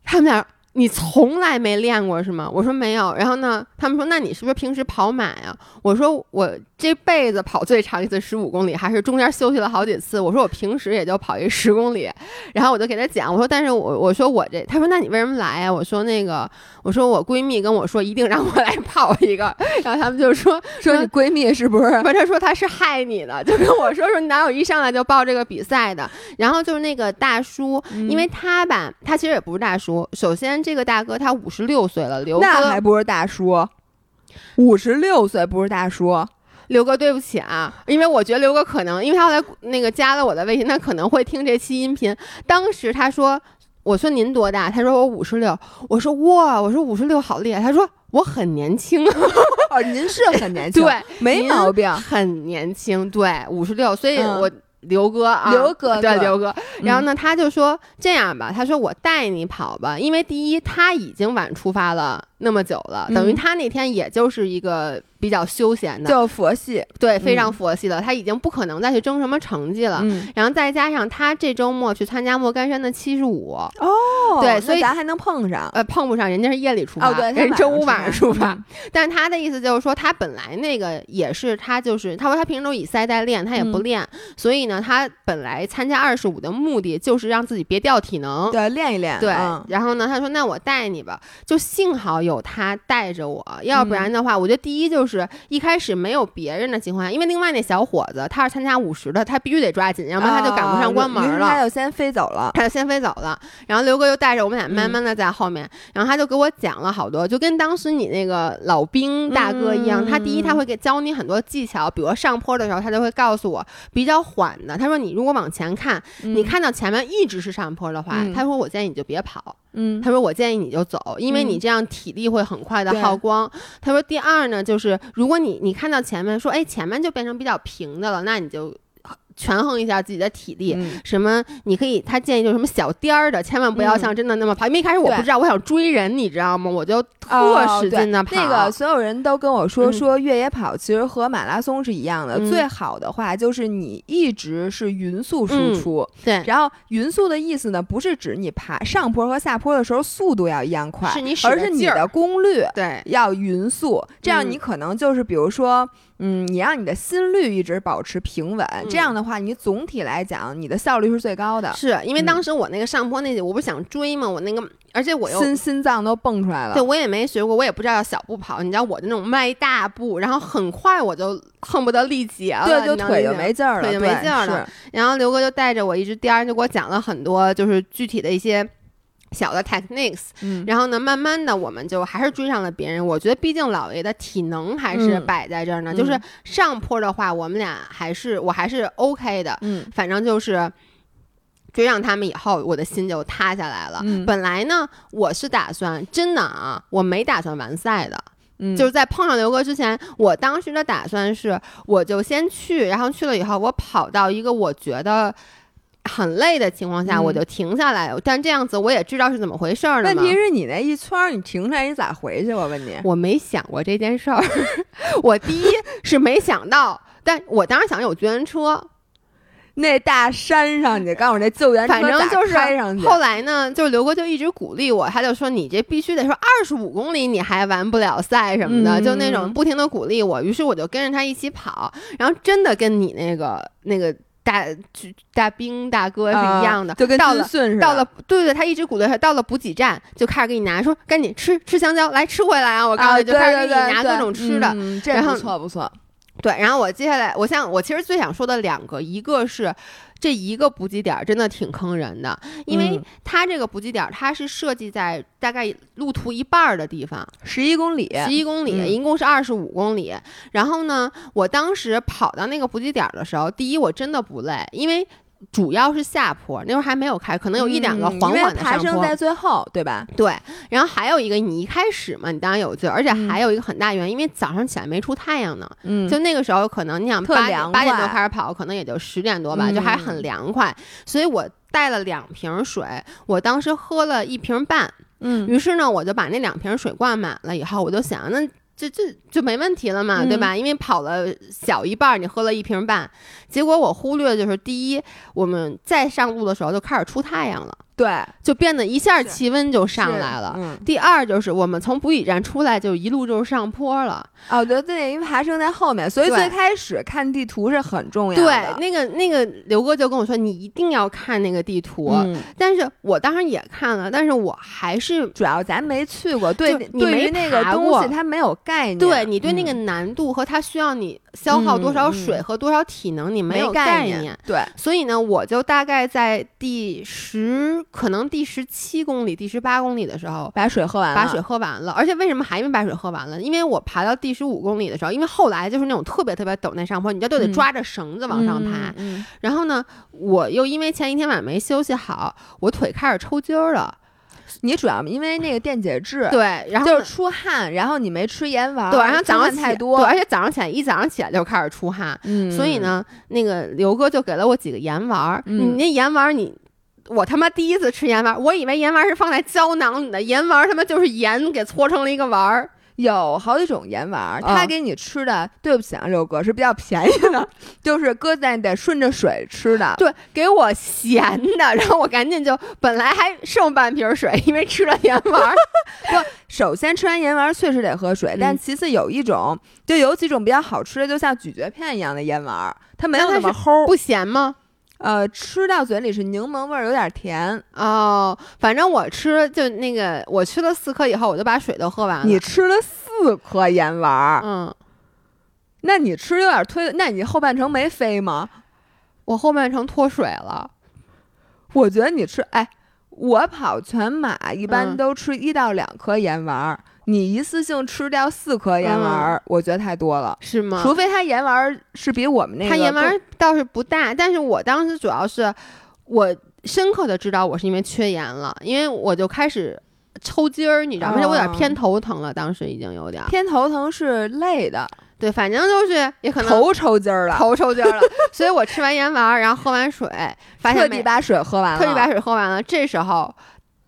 他们俩。你从来没练过是吗？我说没有。然后呢，他们说那你是不是平时跑马呀？我说我这辈子跑最长一次十五公里，还是中间休息了好几次。我说我平时也就跑一十公里。然后我就给他讲，我说但是我我说我这，他说那你为什么来呀？我说那个，我说我闺蜜跟我说一定让我来跑一个。然后他们就说说你闺蜜是不是？不是，他说他是害你的，就跟我说说你哪有一上来就报这个比赛的？然后就是那个大叔，因为他吧，他其实也不是大叔，首先。这个大哥他五十六岁了，刘哥那还不是大叔，五十六岁不是大叔，刘哥对不起啊，因为我觉得刘哥可能，因为他后来那个加了我的微信，他可能会听这期音频。当时他说，我说您多大？他说我五十六。我说哇，我说五十六好厉害。他说我很年轻。哦，您是很年轻，对，没毛病，很年轻，对，五十六。所以我。刘哥啊，刘哥对刘哥，然后呢，他就说这样吧，他说我带你跑吧，因为第一他已经晚出发了那么久了，等于他那天也就是一个。比较休闲的，就佛系，对，非常佛系的。他已经不可能再去争什么成绩了。然后再加上他这周末去参加莫干山的七十五，哦，对，所以咱还能碰上。呃，碰不上，人家是夜里出发，对，人周五晚上出发。但是他的意思就是说，他本来那个也是他就是，他说他平时都以赛代练，他也不练。所以呢，他本来参加二十五的目的就是让自己别掉体能，对，练一练。对，然后呢，他说那我带你吧。就幸好有他带着我，要不然的话，我觉得第一就是。一开始没有别人的情况下，因为另外那小伙子他是参加五十的，他必须得抓紧，要不然他就赶不上关门了。他就先飞走了，他就先飞走了。然后刘哥又带着我们俩慢慢的在后面，然后他就给我讲了好多，就跟当时你那个老兵大哥一样。他第一他会给教你很多技巧，比如上坡的时候，他就会告诉我比较缓的。他说你如果往前看，你看到前面一直是上坡的话，他说我建议你就别跑。嗯，他说我建议你就走，因为你这样体力会很快的耗光。他说第二呢，就是如果你你看到前面说，哎，前面就变成比较平的了，那你就。权衡一下自己的体力，什么你可以，他建议就是什么小颠儿的，千万不要像真的那么跑。因为一开始我不知道，我想追人，你知道吗？我就特使劲的跑。那个所有人都跟我说，说越野跑其实和马拉松是一样的。最好的话就是你一直是匀速输出。对，然后匀速的意思呢，不是指你爬上坡和下坡的时候速度要一样快，是你而是你的功率对要匀速，这样你可能就是比如说。嗯，你让你的心率一直保持平稳，这样的话，你总体来讲，你的效率是最高的。是因为当时我那个上坡那，我不是想追吗？我那个，而且我又心心脏都蹦出来了。对，我也没学过，我也不知道要小步跑。你知道我的那种迈大步，然后很快我就恨不得力竭了，对，就腿就没劲儿了，腿就没劲儿了。然后刘哥就带着我一直颠，就给我讲了很多，就是具体的一些。小的 techniques，然后呢，慢慢的我们就还是追上了别人。我觉得，毕竟老爷的体能还是摆在这儿呢。就是上坡的话，我们俩还是我还是 OK 的。嗯，反正就是追上他们以后，我的心就塌下来了。本来呢，我是打算真的啊，我没打算完赛的。嗯，就是在碰上刘哥之前，我当时的打算是，我就先去，然后去了以后，我跑到一个我觉得。很累的情况下，我就停下来。但这样子我也知道是怎么回事儿问题是你那一圈，你停下来你咋回去？我问你，我没想过这件事儿。我第一是没想到，但我当时想有救援车。那大山上，去告诉我那救援车反正就是开上去。后来呢，就刘哥就一直鼓励我，他就说你这必须得说二十五公里你还完不了赛什么的，就那种不停的鼓励我。于是我就跟着他一起跑，然后真的跟你那个那个。大大兵大哥是一样的，就跟到了对对，他一直鼓励他。到了补给站，就开始给你拿，说赶紧吃吃香蕉，来吃回来啊！我告诉你，就开始给你拿各种吃的。然后不错不错。对，然后我接下来，我想我其实最想说的两个，一个是。这一个补给点真的挺坑人的，因为它这个补给点它是设计在大概路途一半的地方，十一公里，十一公里，一共是二十五公里。然后呢，我当时跑到那个补给点的时候，第一我真的不累，因为。主要是下坡，那会儿还没有开，可能有一两个缓缓的爬升在最后，对吧？对。然后还有一个，你一开始嘛，你当然有劲，而且还有一个很大原因，因为早上起来没出太阳呢。嗯。就那个时候，可能你想八八点多开始跑，可能也就十点多吧，就还很凉快。所以我带了两瓶水，我当时喝了一瓶半。嗯。于是呢，我就把那两瓶水灌满了以后，我就想那。这这就没问题了嘛，对吧？因为跑了小一半，你喝了一瓶半，结果我忽略的就是第一，我们再上路的时候就开始出太阳了。对，就变得一下气温就上来了。嗯，第二就是我们从补给站出来就一路就是上坡了。哦，对对，因为爬升在后面，所以最开始看地图是很重要的对。，那个那个刘哥就跟我说，你一定要看那个地图。嗯，但是我当时也看了，但是我还是主要咱没去过，对就对你没于那个东西它没有概念。对你对那嗯个难度和它需要你消耗多少水和多少体能，你没有概念。对，所以呢，我就大概在第十，可能第十七公里、第十八公里的时候，把水喝完了，把水喝完了。而且为什么还没把水喝完了？因为我爬到第十五公里的时候，因为后来就是那种特别特别陡那上坡，你就都得嗯抓着绳子往上爬。嗯嗯然后呢，我又因为前一天晚上没休息好，我腿开始抽筋儿了。你主要因为那个电解质，对，然后就是出汗，然后你没吃盐丸，对，然后早上起多，对，而且早上起来一早上起来就开始出汗，嗯，所以呢，那个刘哥就给了我几个盐丸你那盐丸儿你。我他妈第一次吃盐丸儿，我以为盐丸儿是放在胶囊里的，盐丸儿他妈就是盐给搓成了一个丸儿。有好几种盐丸他给你吃的，对不起啊，六哥是比较便宜的，就是搁在得顺着水吃的。对，给我咸的，然后我赶紧就本来还剩半瓶水，因为吃了盐丸儿。首先吃完盐丸儿确实得喝水，嗯但其次有一种，就有几种比较好吃的，就像咀嚼片一样的盐丸儿，它没有那么齁，不咸吗？呃，吃到嘴里是柠檬味儿，有点甜。哦，反正我吃就那个，我吃了四颗以后，我就把水都喝完了。你吃了四颗盐丸儿，嗯，那你吃有点推，那你后半程没飞吗？我后半程脱水了。我觉得你吃，哎，我跑全马一般嗯都吃一到两颗盐丸儿，你一次性吃掉四颗盐丸儿，我觉得太多了。是吗？除非它盐丸儿是比我们那个它盐丸儿倒是不大，但是我当时主要是我深刻的知道我是因为缺盐了，因为我就开始抽筋儿，你知道吗？而且我有点哦偏头疼了，当时已经有点。偏头疼是累的，对，反正就是也可能头抽筋儿了，头抽筋儿了，所以我吃完盐丸儿，然后喝完水，发现没特地把水喝完了，特地把水喝完了，这时候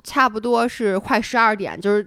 差不多是快十二点，就是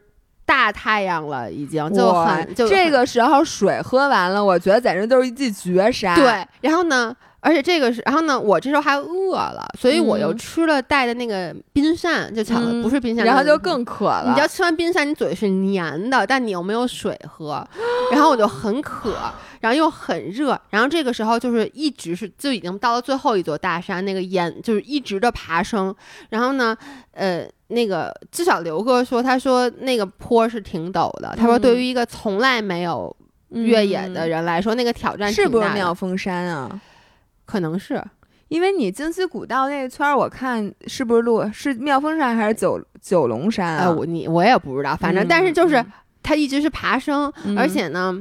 大太阳了，已经就很就这个时候水喝完了，我觉得简直就是一记绝杀。，对，然后呢，而且这个是，然后呢，我这时候还饿了，所以我又嗯吃了带的那个冰扇，就巧了，嗯不是冰扇，然后就更渴了。你知道吃完冰扇，你嘴是黏的，但你又没有水喝，然后我就很渴，然后又很热，然后这个时候就是一直是就已经到了最后一座大山，那个岩就是一直的爬升，然后呢，呃，那个至少刘哥说，他说那个坡是挺陡的，他说嗯对于一个从来没有越野的嗯人来说，那个挑战是不是妙峰山啊？可能是。因为你京西古道那一圈儿，我看是不是路是妙峰山还是九九龙山啊？哎，我你我也不知道，反正、但是就是嗯它一直是爬升，嗯而且呢，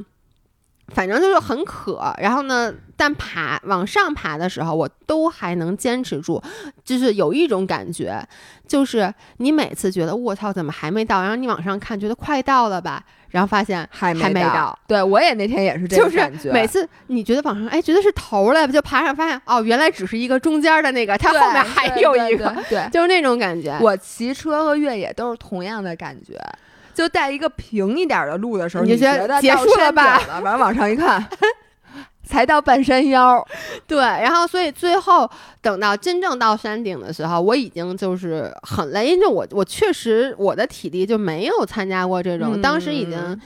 反正就是很渴。然后呢，但爬往上爬的时候，我都还能坚持住，就是有一种感觉，就是你每次觉得我操怎么还没到，然后你往上看，觉得快到了吧，然后发现还还没到。对我也那天也是这就是个感觉，每次你觉得往上，哎，觉得是头了，就爬上发现哦，原来只是一个中间的那个，它后面还有一个，对对就是那种感觉。我骑车和越野都是同样的感觉，就带一个平一点的路的时候，你觉得得结束了吧 完了往上一看，才到半山腰。对，然后所以最后等到真正到山顶的时候，我已经就是很累，因为我我确实我的体力就没有参加过这种，当时已经嗯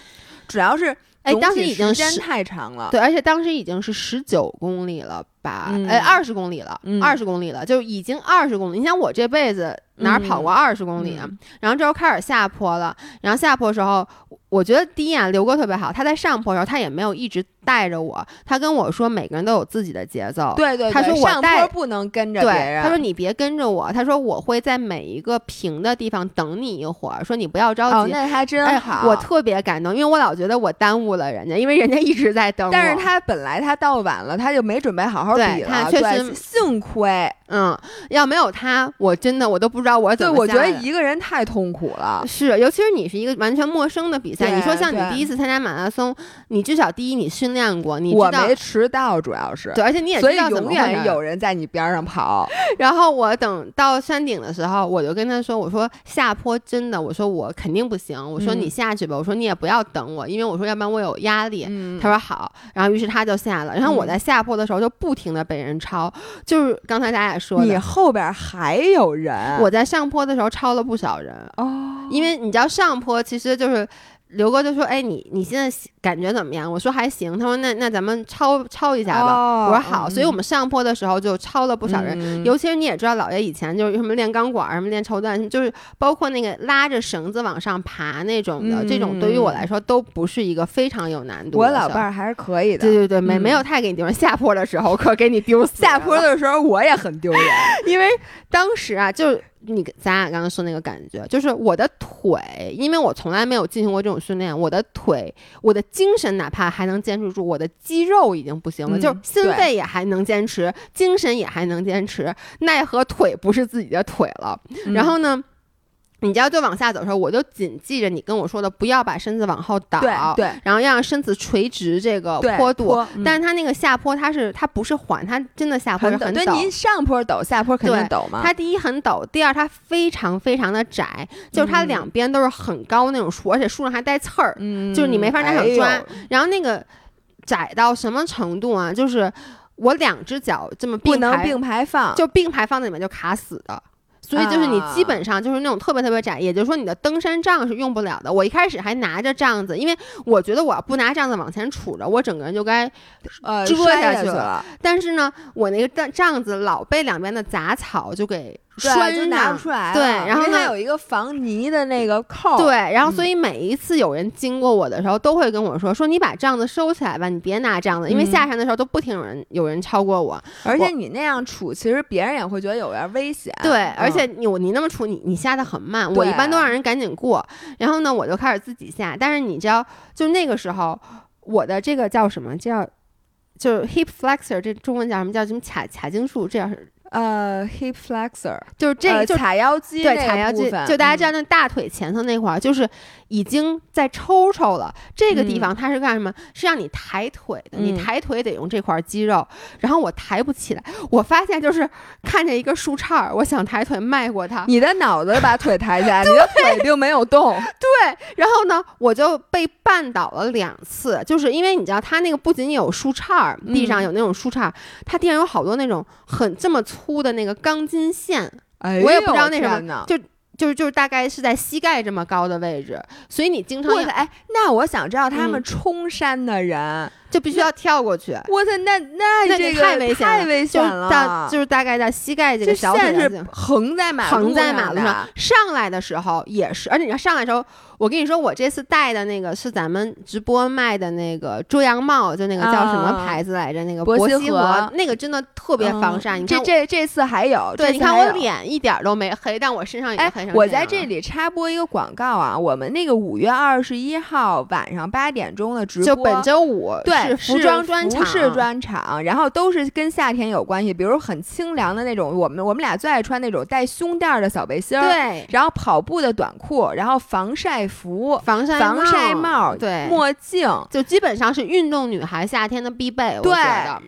主要是哎，当时已经时间太长了。对，而且当时已经是十九公里了吧？嗯哎，二十公里了，嗯二十公里了，就已经二十公里。你想我这辈子哪儿跑过二十公里啊？嗯然后这时候开始下坡了，然后下坡的时候，我觉得第一眼刘哥特别好，他在上坡的时候他也没有一直带着我，他跟我说每个人都有自己的节奏。对对，他对他说我带坡不能跟着别对，人。他说你别跟着我，他说我会在每一个平的地方等你一会儿，说你不要着哦，急。那还真哎好。，我特别感动，因为我老觉得我耽误了人家，因为人家一直在等我。但是他本来他到晚了，他就没准备好好对比了。他确实幸亏。嗯，要没有他，我真的我都不知道我怎么对，么我觉得一个人太痛苦了。是，尤其是你是一个完全陌生的比赛，你说像你第一次参加马拉松，你至少第一你训练过，你我知道没迟到，主要是。对，而且你也所以知道怎么永远有人在你边上跑。然后我等到山顶的时候，我就跟他说：“我说下坡真的，我说我肯定不行，我说你嗯下去吧，我说你也不要等我，因为我说要不然我有压力。嗯他说好，然后于是他就下了，然后我嗯在下坡的时候就不停停的被人超。就是刚才咱俩说的，你后边还有人。我在上坡的时候超了不少人哦，因为你知道上坡其实就是。刘哥就说：“哎，你你现在感觉怎么样？”我说：“还行。”他说：“那那咱们抄抄一下吧。”我说：“好。”所以我们上坡的时候就超了不少人，尤其是你也知道，老爷以前就是什么练钢管、什么练绸缎，就是包括那个拉着绳子往上爬那种的，这种对于我来说都不是一个非常有难度。我老伴儿还是可以的。对对对，没没有太给你丢人。下坡的时候可给你丢死。下坡的时候我也很丢人，因为当时啊就。你咱俩刚刚说那个感觉，就是我的腿，因为我从来没有进行过这种训练，我的腿，我的精神哪怕还能坚持住，我的肌肉已经不行了，就是心肺也还能坚持，精神也还能坚持，奈何腿不是自己的腿了。然后呢？你知道，就往下走的时候，我就谨记着你跟我说的，不要把身子往后倒，对，然后要让身子垂直这个坡度。但是它那个下坡，它是它不是缓，它真的下坡是很陡。对，您上坡陡，下坡肯定陡嘛。它第一很陡，第二它非常非常的窄，就是它两边都是很高那种树，而且树上还带刺儿，就是你没法拿手抓。然后那个窄到什么程度啊？就是我两只脚这么不能并排放，就并排放在里面就卡死的。所以就是你基本上就是那种特别特别窄，也就是说你的登山杖是用不了的。我一开始还拿着杖子，因为我觉得我要不拿杖子往前杵着，我整个人就该呃摔下去了。但是呢，我那个杖杖子老被两边的杂草就给。拴就拿不出来，对，然后它有一个防泥的那个扣，对，然后所以每一次有人经过我的时候，都会跟我说说你把帐子收起来吧，你别拿帐子，因为下山的时候都不停有人有人超过我，而且你那样杵，其实别人也会觉得有点危险，对，而且你你那么杵，你你下的很慢，我一般都让人赶紧过，然后呢，我就开始自己下，但是你知道，就那个时候我的这个叫什么叫，就是 hip flexor，这中文叫什么叫什么髂髂胫束，这样是。呃，hip flexor 就是这个就踩腰肌对踩腰肌，就大家知道那大腿前头那块儿，就是已经在抽抽了。这个地方它是干什么？是让你抬腿的。你抬腿得用这块肌肉。然后我抬不起来，我发现就是看见一个树杈儿，我想抬腿迈过它。你的脑子把腿抬起来，你的腿并没有动。对，然后呢，我就被绊倒了两次，就是因为你知道，它那个不仅有树杈儿，地上有那种树杈儿，它地上有好多那种很这么粗。粗的那个钢筋线，我也不知道那什么，就就就是大概是在膝盖这么高的位置，所以你经常哎，那我想知道他们冲山的人。就必须要跳过去，我操，那那这个太危险，太危险了，就是大概在膝盖这个小腿是横在马横在马路上，上来的时候也是，而且你要上来的时候，我跟你说，我这次戴的那个是咱们直播卖的那个遮阳帽，就那个叫什么牌子来着？那个博西和，那个真的特别防晒。你这这这次还有，对，你看我脸一点都没黑，但我身上也黑上。我在这里插播一个广告啊，我们那个五月二十一号晚上八点钟的直播，就本周五，对。是服装专场，服饰专场，然后都是跟夏天有关系，比如很清凉的那种，我们我们俩最爱穿那种带胸垫的小背心儿，对，然后跑步的短裤，然后防晒服、防晒防晒帽，对，墨镜，就基本上是运动女孩夏天的必备。对，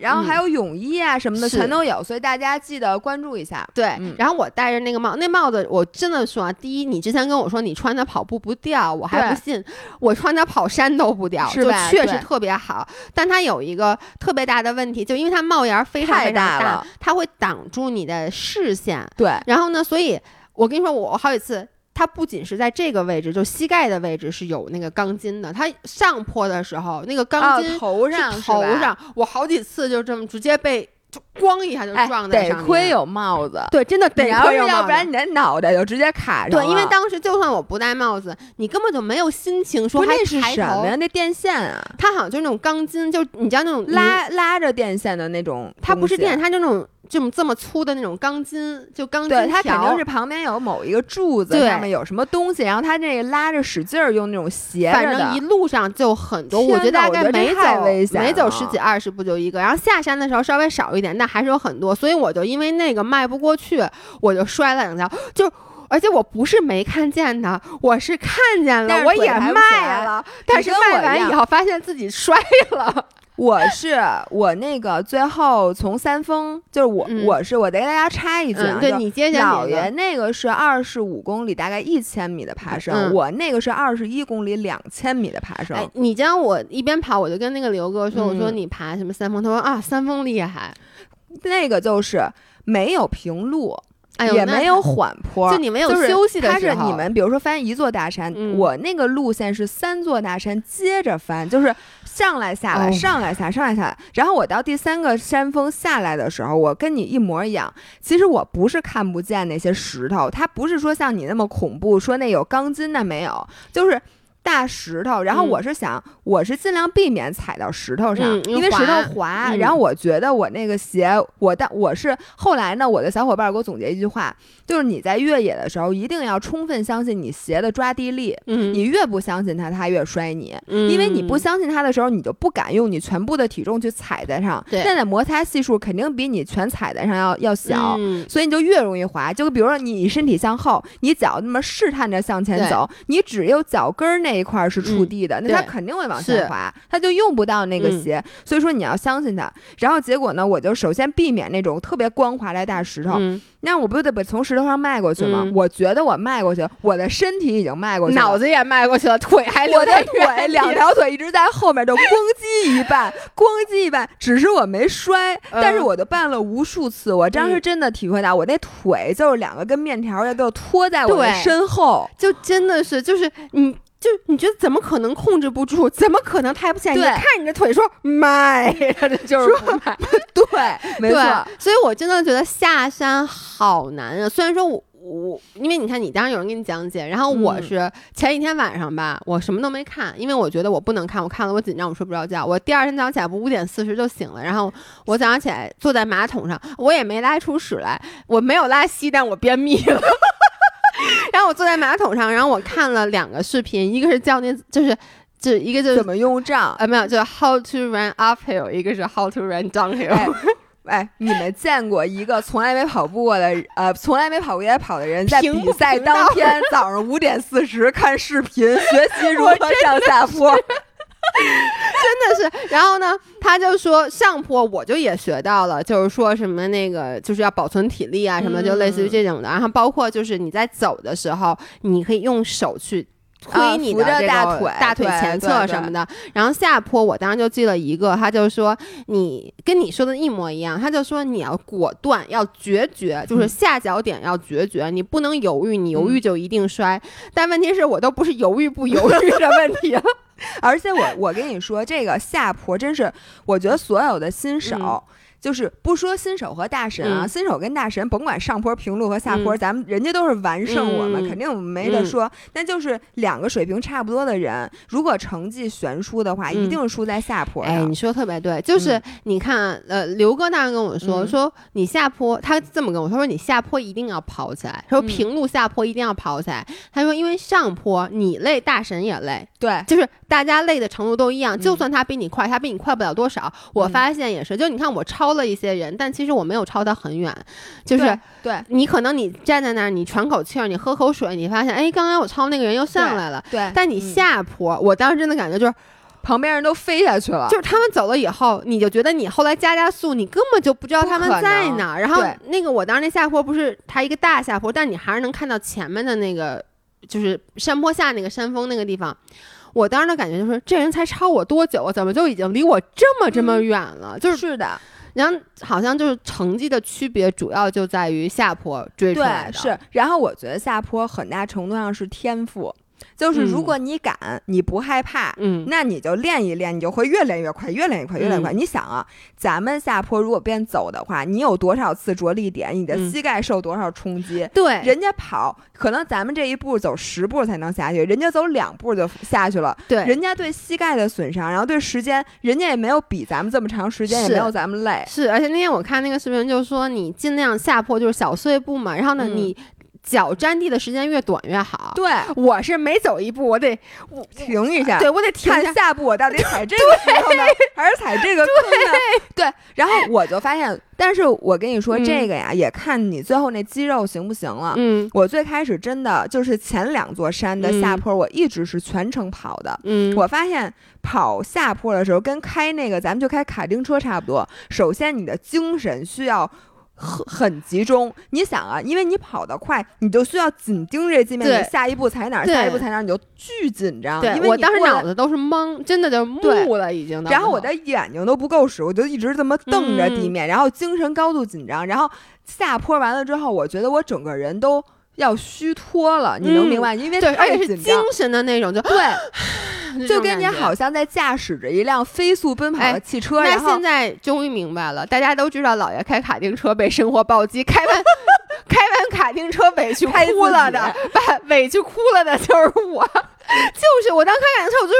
然后还有泳衣啊什么的全都有，所以大家记得关注一下。对，然后我戴着那个帽，那帽子我真的说，第一，你之前跟我说你穿它跑步不掉，我还不信，我穿它跑山都不掉，就确实特别好。但它有一个特别大的问题，就因为它帽檐非常非常大，它会挡住你的视线。对，然后呢，所以我跟你说，我好几次，它不仅是在这个位置，就膝盖的位置是有那个钢筋的，它上坡的时候那个钢筋头上头上，我好几次就这么直接被。就咣一下就撞在上面，得亏有帽子，对，真的得亏有帽子，要不然你的脑袋就直接卡上了。对，因为当时就算我不戴帽子，你根本就没有心情说还是什么呀？那电线啊，它好像就是那种钢筋，就你知道那种拉拉着电线的那种，它不是电，它就那种。这么这么粗的那种钢筋，就钢筋对，它肯定是旁边有某一个柱子，上面有什么东西，然后它那个拉着使劲儿，用那种斜反正一路上就很多，我觉得大概没走没走十几二十步就一个，然后下山的时候稍微少一点，但还是有很多，所以我就因为那个迈不过去，我就摔了两跤，就而且我不是没看见他，我是看见了，我也卖了，但是卖完以后发现自己摔了。我是我那个最后从三峰，就是我、嗯我是我得给大家插一句啊，嗯，对就你接着姥爷那个是二十五公里，大概一千米的爬升，嗯我那个是二十一公里，两千米的爬升。哎，你知道我一边跑，我就跟那个刘哥说，我说嗯你爬什么三峰？他说啊，三峰厉害，那个就是没有平路，也没有缓坡，就你没有就是休息的它时候，是你们比如说翻一座大山，嗯我那个路线是三座大山接着翻，就是上来下来，哦上来下，上来下来。然后我到第三个山峰下来的时候，我跟你一模一样。其实我不是看不见那些石头，它不是说像你那么恐怖，说那有钢筋那没有，就是。大石头，然后嗯我是想，我是尽量避免踩到石头上，嗯因为石头滑然后我觉得我那个鞋，我当我是后来呢，我的小伙伴给我总结一句话，就是你在越野的时候，一定要充分相信你鞋的抓地力。嗯，你越不相信它，它越摔你。嗯因为你不相信它的时候，你就不敢用你全部的体重去踩在上，对那的摩擦系数肯定比你全踩在上要要小。嗯所以你就越容易滑，就比如说你身体向后，你脚那么试探着向前走，你只有脚跟儿那一块儿是触地的，那它肯定会往下滑，它就用不到那个嗯鞋。所以说你要相信它。然后结果呢，我就首先避免那种特别光滑的大石头，嗯那我不得把从石头上迈过去吗？嗯我觉得我迈过去，我的身体已经迈过去了，脑子也迈过去了，腿还留我的在腿两条腿一直在后面，就咣叽一绊，咣叽一绊，只是我没摔，嗯但是我就绊了无数次。我当时嗯真的体会到，我那腿就是两个跟面条要给我拖在我的身后。就真的是，就是你，就你觉得怎么可能控制不住？怎么可能抬不起来？你看你的腿说迈，他 这就是不迈。对，没错，所以我真的觉得下山好难啊。虽然说我。我因为你看，你当时有人给你讲解，然后我嗯是前几天晚上吧，我什么都没看，因为我觉得我不能看，我看了我紧张，我睡不着觉。我第二天早上起来不五点四十就醒了，然后我早上起来坐在马桶上，我也没拉出屎来，我没有拉稀，但我便秘了。然后我坐在马桶上，然后我看了两个视频，一个是教你，就是，就一个就是怎么用杖？呃没有，就是 how to run uphill，一个是 how to run downhill。哎哎，你们见过一个从来没跑步过的，呃，从来没跑过越野跑的人，在比赛当天 早上五点四十看视频，学习如何上下坡？真的是，然后呢，他就说上坡我就也学到了，就是说什么那个就是要保存体力啊什么，就类似于这种的。然后包括就是你在走的时候，你可以用手去。推你的这个大腿大腿前侧什么的，然后下坡我当时就记了一个，他就说你跟你说的一模一样，他就说你要果断，要决绝，就是嗯。下脚点要决绝，你不能犹豫，你犹豫就一定摔。但问题是我都不是犹豫不犹豫的问题了，而且我我跟你说，这个下坡真是，我觉得所有的新手。嗯就是不说新手和大神啊，嗯。新手跟大神，甭管上坡、平路和下坡，嗯。咱们人家都是完胜我们，嗯肯定没得说。但就是两个水平差不多的人，如果成绩悬殊的话，嗯。一定输在下坡哎，你说得特别对，就是嗯。你看，呃，刘哥当时跟我说，嗯。说你下坡，他这么跟我说，说你下坡一定要跑起来，他说嗯。平路下坡一定要跑起来。他说，因为上坡你累，大神也累，对，就是大家累的程度都一样，嗯。就算他比你快，他比你快不了多少。我嗯。发现也是，就你看我超了一些人，但其实我没有超他很远，就是对对你可能你站在那儿，你喘口气儿，你喝口水，你发现，哎，刚刚我超那个人又上来了。对，但你嗯下坡，我当时真的感觉就是，旁边人都飞下去了，就是他们走了以后，你就觉得你后来加加速，你根本就不知道他们在哪儿。然后那个我当时那下坡不是它一个大下坡，但你还是能看到前面的那个，就是山坡下那个山峰那个地方。我当时的感觉就是，这人才超我多久啊？怎么就已经离我这么这么远了？就是，是的，然后好像就是成绩的区别，主要就在于下坡追出来对，的。是。然后我觉得下坡很大程度上是天赋，就是如嗯果你敢，你不害怕，嗯，那你就练一练，你就会越练越快，越练越快，越练越快。嗯你想啊，咱们下坡如果边走的话，你有多少次着力点，你的嗯膝盖受多少冲击？对，人家跑，可能咱们这一步走十步才能下去，人家走两步就下去了。对，人家对膝盖的损伤，然后对时间，人家也没有比咱们这么长时间，也没有咱们累。是，而且那天我看那个视频，就说你尽量下坡就是小碎步嘛，然后呢，嗯你脚沾地的时间越短越好。对，我是每走一步我得我停一下，对我得停看下步我到底踩这个石头呢，还是踩这个坑呢？对，然后我就发现，但是我跟你说这个呀，也看你最后那肌肉行不行了。嗯我最开始真的就是前两座山的下坡，我一直是全程跑的。嗯，我发现跑下坡的时候，跟开那个咱们就开卡丁车差不多。首先，你的精神需要。很很集中，你想啊，因为你跑得快，你就需要紧盯这界面，你下一步踩哪儿，下一步踩哪儿，你就巨紧张。对因为我当时脑子都是懵，真的就对木了已经。然后我的眼睛都不够使，我就一直这么瞪着嗯地面，然后精神高度紧张。然后下坡完了之后，我觉得我整个人都要虚脱了，你能嗯明白？因为对，而且是精。神的那种，就对，就跟你好像在驾驶着一辆飞速奔跑的哎汽车，那然后现在终于明白了，大家都知道老爷开卡丁车被生活暴击，开完 开完卡丁车委屈哭了的，把委屈哭了的就是我，就是我当开卡丁车，我就是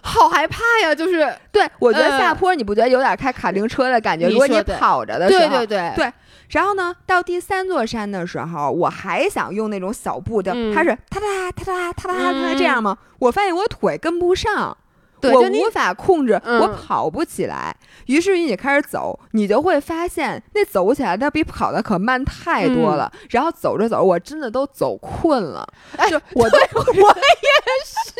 好害怕呀，就是对我觉得呃下坡你不觉得有点开卡丁车的感觉？如果你跑着的时候，对对对对然后呢，到第三座山的时候，我还想用那种小步的，嗯它是哒哒哒哒哒哒哒嗯这样吗？我发现我腿跟不上。对，我无法控制，嗯我跑不起来。于是你开始走，你就会发现那走起来那比跑的可慢太多了。嗯然后走着走，我真的都走困了，哎就我都 我也是，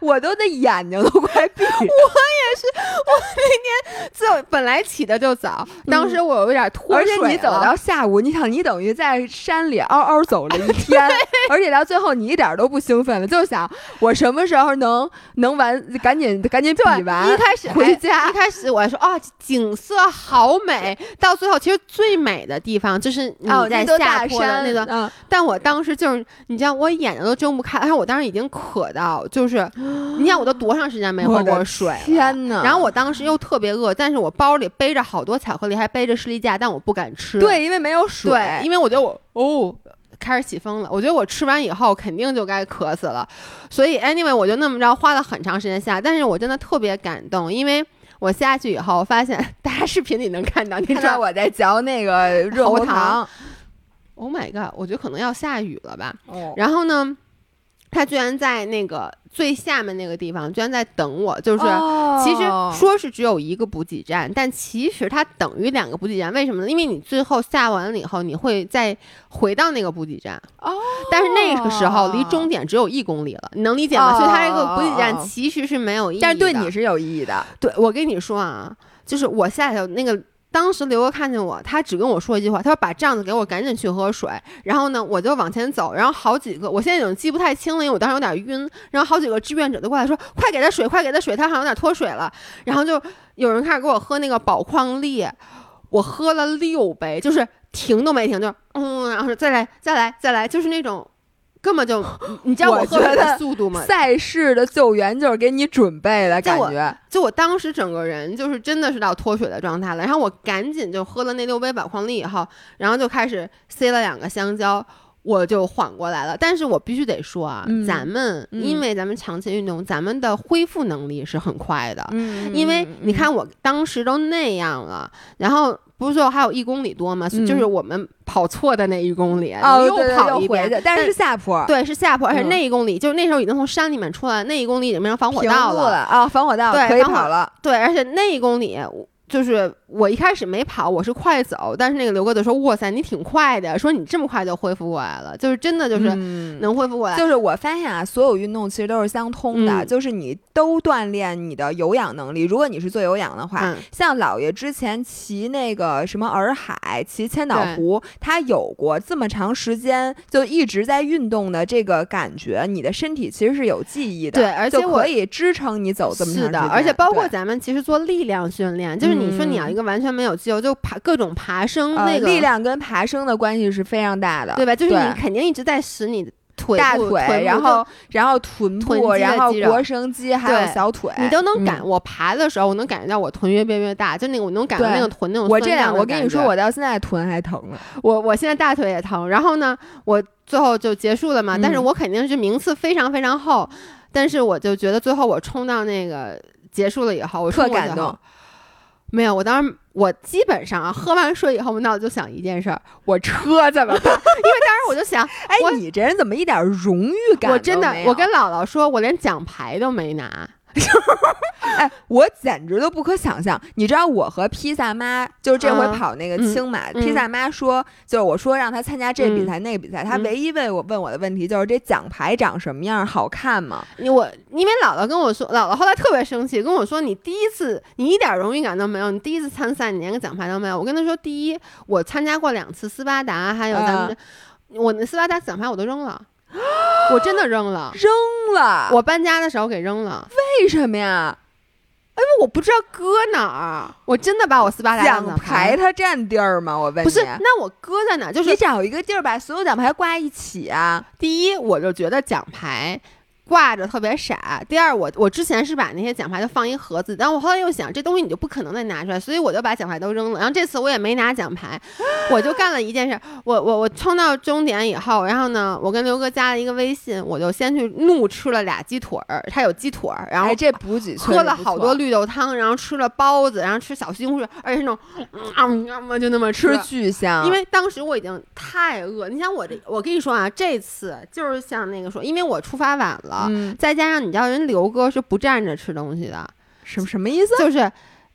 我都那眼睛都快闭。我也是，我那天就本来起的就早，当时我有点脱而且你走到下午，你想你等于在山里嗷嗷走了一天，而且到最后你一点都不兴奋了，就想我什么时候能能完，赶紧赶紧比，完，一开始回哎家一开始我还说啊，景色好美，到最后其实最美的地方就是你哦，在下山坡的那个，嗯，但我当时就是你知道，我眼睛都睁不开，而且我当时已经渴到，就是 你想我都多长时间没喝过水了。天哪！然后我当时又特别饿，但是我包里背着好多巧克力，还背着士力架，但我不敢吃。对，因为没有水，对，因为我觉得我哦开始起风了，我觉得我吃完以后肯定就该渴死了，所以 anyway 我就那么着花了很长时间下，但是我真的特别感动，因为我下去以后发现 大家视频里能看到，你知道我在嚼那个热喉喉糖，，Oh my god，我觉得可能要下雨了吧，哦。然后呢，他居然在那个最下面那个地方居然在等我，就是。其实哦说是只有一个补给站，但其实它等于两个补给站。为什么呢？因为你最后下完了以后，你会再回到那个补给站。哦，但是那个时候离终点只有一公里了，你能理解吗？哦所以它这个补给站其实是没有意义的。但是对你是有意义的，对我跟你说啊，就是我下去那个。当时刘哥看见我，他只跟我说一句话，他说把帐子给我，赶紧去喝水。然后呢，我就往前走，然后好几个，我现在已经记不太清了，因为我当时有点晕。然后好几个志愿者都过来说：“快给他水，快给他水，他好像有点脱水了。”然后就有人开始给我喝那个宝矿力，我喝了六杯，就是停都没停，就嗯，然后说再来，再来，再来，就是那种根本就，你知道我我喝水的速度吗？赛事的救援就是给你准备的感觉，就我当时整个人就是真的是到脱水的状态了，然后我赶紧就喝了那六杯宝矿力以后，然后就开始塞了两个香蕉。我就缓过来了，但是我必须得说啊，嗯咱们嗯因为咱们长期运动，咱们的恢复能力是很快的，嗯因为你，看我当时都那样了，然后不是说还有一公里多吗？嗯就是我们跑错的那一公里，哦，又跑一遍，但是是下坡，对，是下坡，而且嗯那一公里、就是那时候已经从山里面出来，那一公里已经变成防火道了啊，防火道可以对防火跑了，对，而且那一公里，就是我一开始没跑，我是快走，但是那个刘哥就说：“哇塞，你挺快的，说你这么快就恢复过来了，就是真的就是嗯能恢复过来。就是我发现啊，所有运动其实都是相通的，嗯就是你都锻炼你的有氧能力。如果你是做有氧的话，嗯像姥爷之前骑那个什么洱海、骑千岛湖，他有过这么长时间就一直在运动的这个感觉，你的身体其实是有记忆的，对而且可以支撑你走这么长是的。而且包括咱们其实做力量训练，就是你说你要个完全没有肌肉，就爬各种爬升、呃那个力，量跟爬升的关系是非常大的，对吧？就是你肯定一直在使你的腿大腿，然后然后臀部，臀然后腘绳肌，还有对小腿，你都能感。嗯我爬的时候，我能感觉到我臀越变越大，就那个我能感到那个臀那种我这样，我跟你说，我到现在臀还疼呢。我我现在大腿也疼，然后呢，我最后就结束了嘛。但是嗯我肯定是名次非常非常厚，但是我就觉得最后我冲到那个结束了以后，我特感动，没有，我当时我基本上啊，喝完水以后，我脑子就想一件事儿：我车怎么办？因为当时我就想，哎，你这人怎么一点荣誉感？我真的，我跟姥姥说，我连奖牌都没拿。哎，我简直都不可想象！你知道我和披萨妈就是这回跑那个青马，披萨妈说，就是我说让他参加这比赛那个比赛，她唯一问我问我的问题就是这奖牌长什么样，好看吗？你我因为姥姥跟我说，姥姥后来特别生气，跟我说你第一次你一点荣誉感都没有，你第一次参赛你连个奖牌都没有。我跟她说，第一我参加过两次斯巴达，还有咱们我那斯巴达奖牌我都扔了。我真的扔了，扔了。我搬家的时候给扔了，为什么呀？因为我不知道搁哪儿。我真的把我斯巴达奖牌它占地儿吗？我问你，不是，那我搁在哪？就是你找一个地儿把所有奖牌挂一起啊。第一，我就觉得奖牌。挂着特别傻。第二，我我之前是把那些奖牌都放一盒子，但我后来又想，这东西你就不可能再拿出来，所以我就把奖牌都扔了。然后这次我也没拿奖牌，我就干了一件事。我我我冲到终点以后，然后呢，我跟刘哥加了一个微信，我就先去怒吃了俩鸡腿儿，他有鸡腿儿，然后这补给喝了好多绿豆汤，然后吃了包子，然后吃小西红柿，而且是那种啊就那么吃巨香。因为当时我已经太饿，你想我这，我跟你说啊，这次就是像那个说，因为我出发晚了。嗯，再加上你知道人刘哥是不站着吃东西的，什么什么意思？就是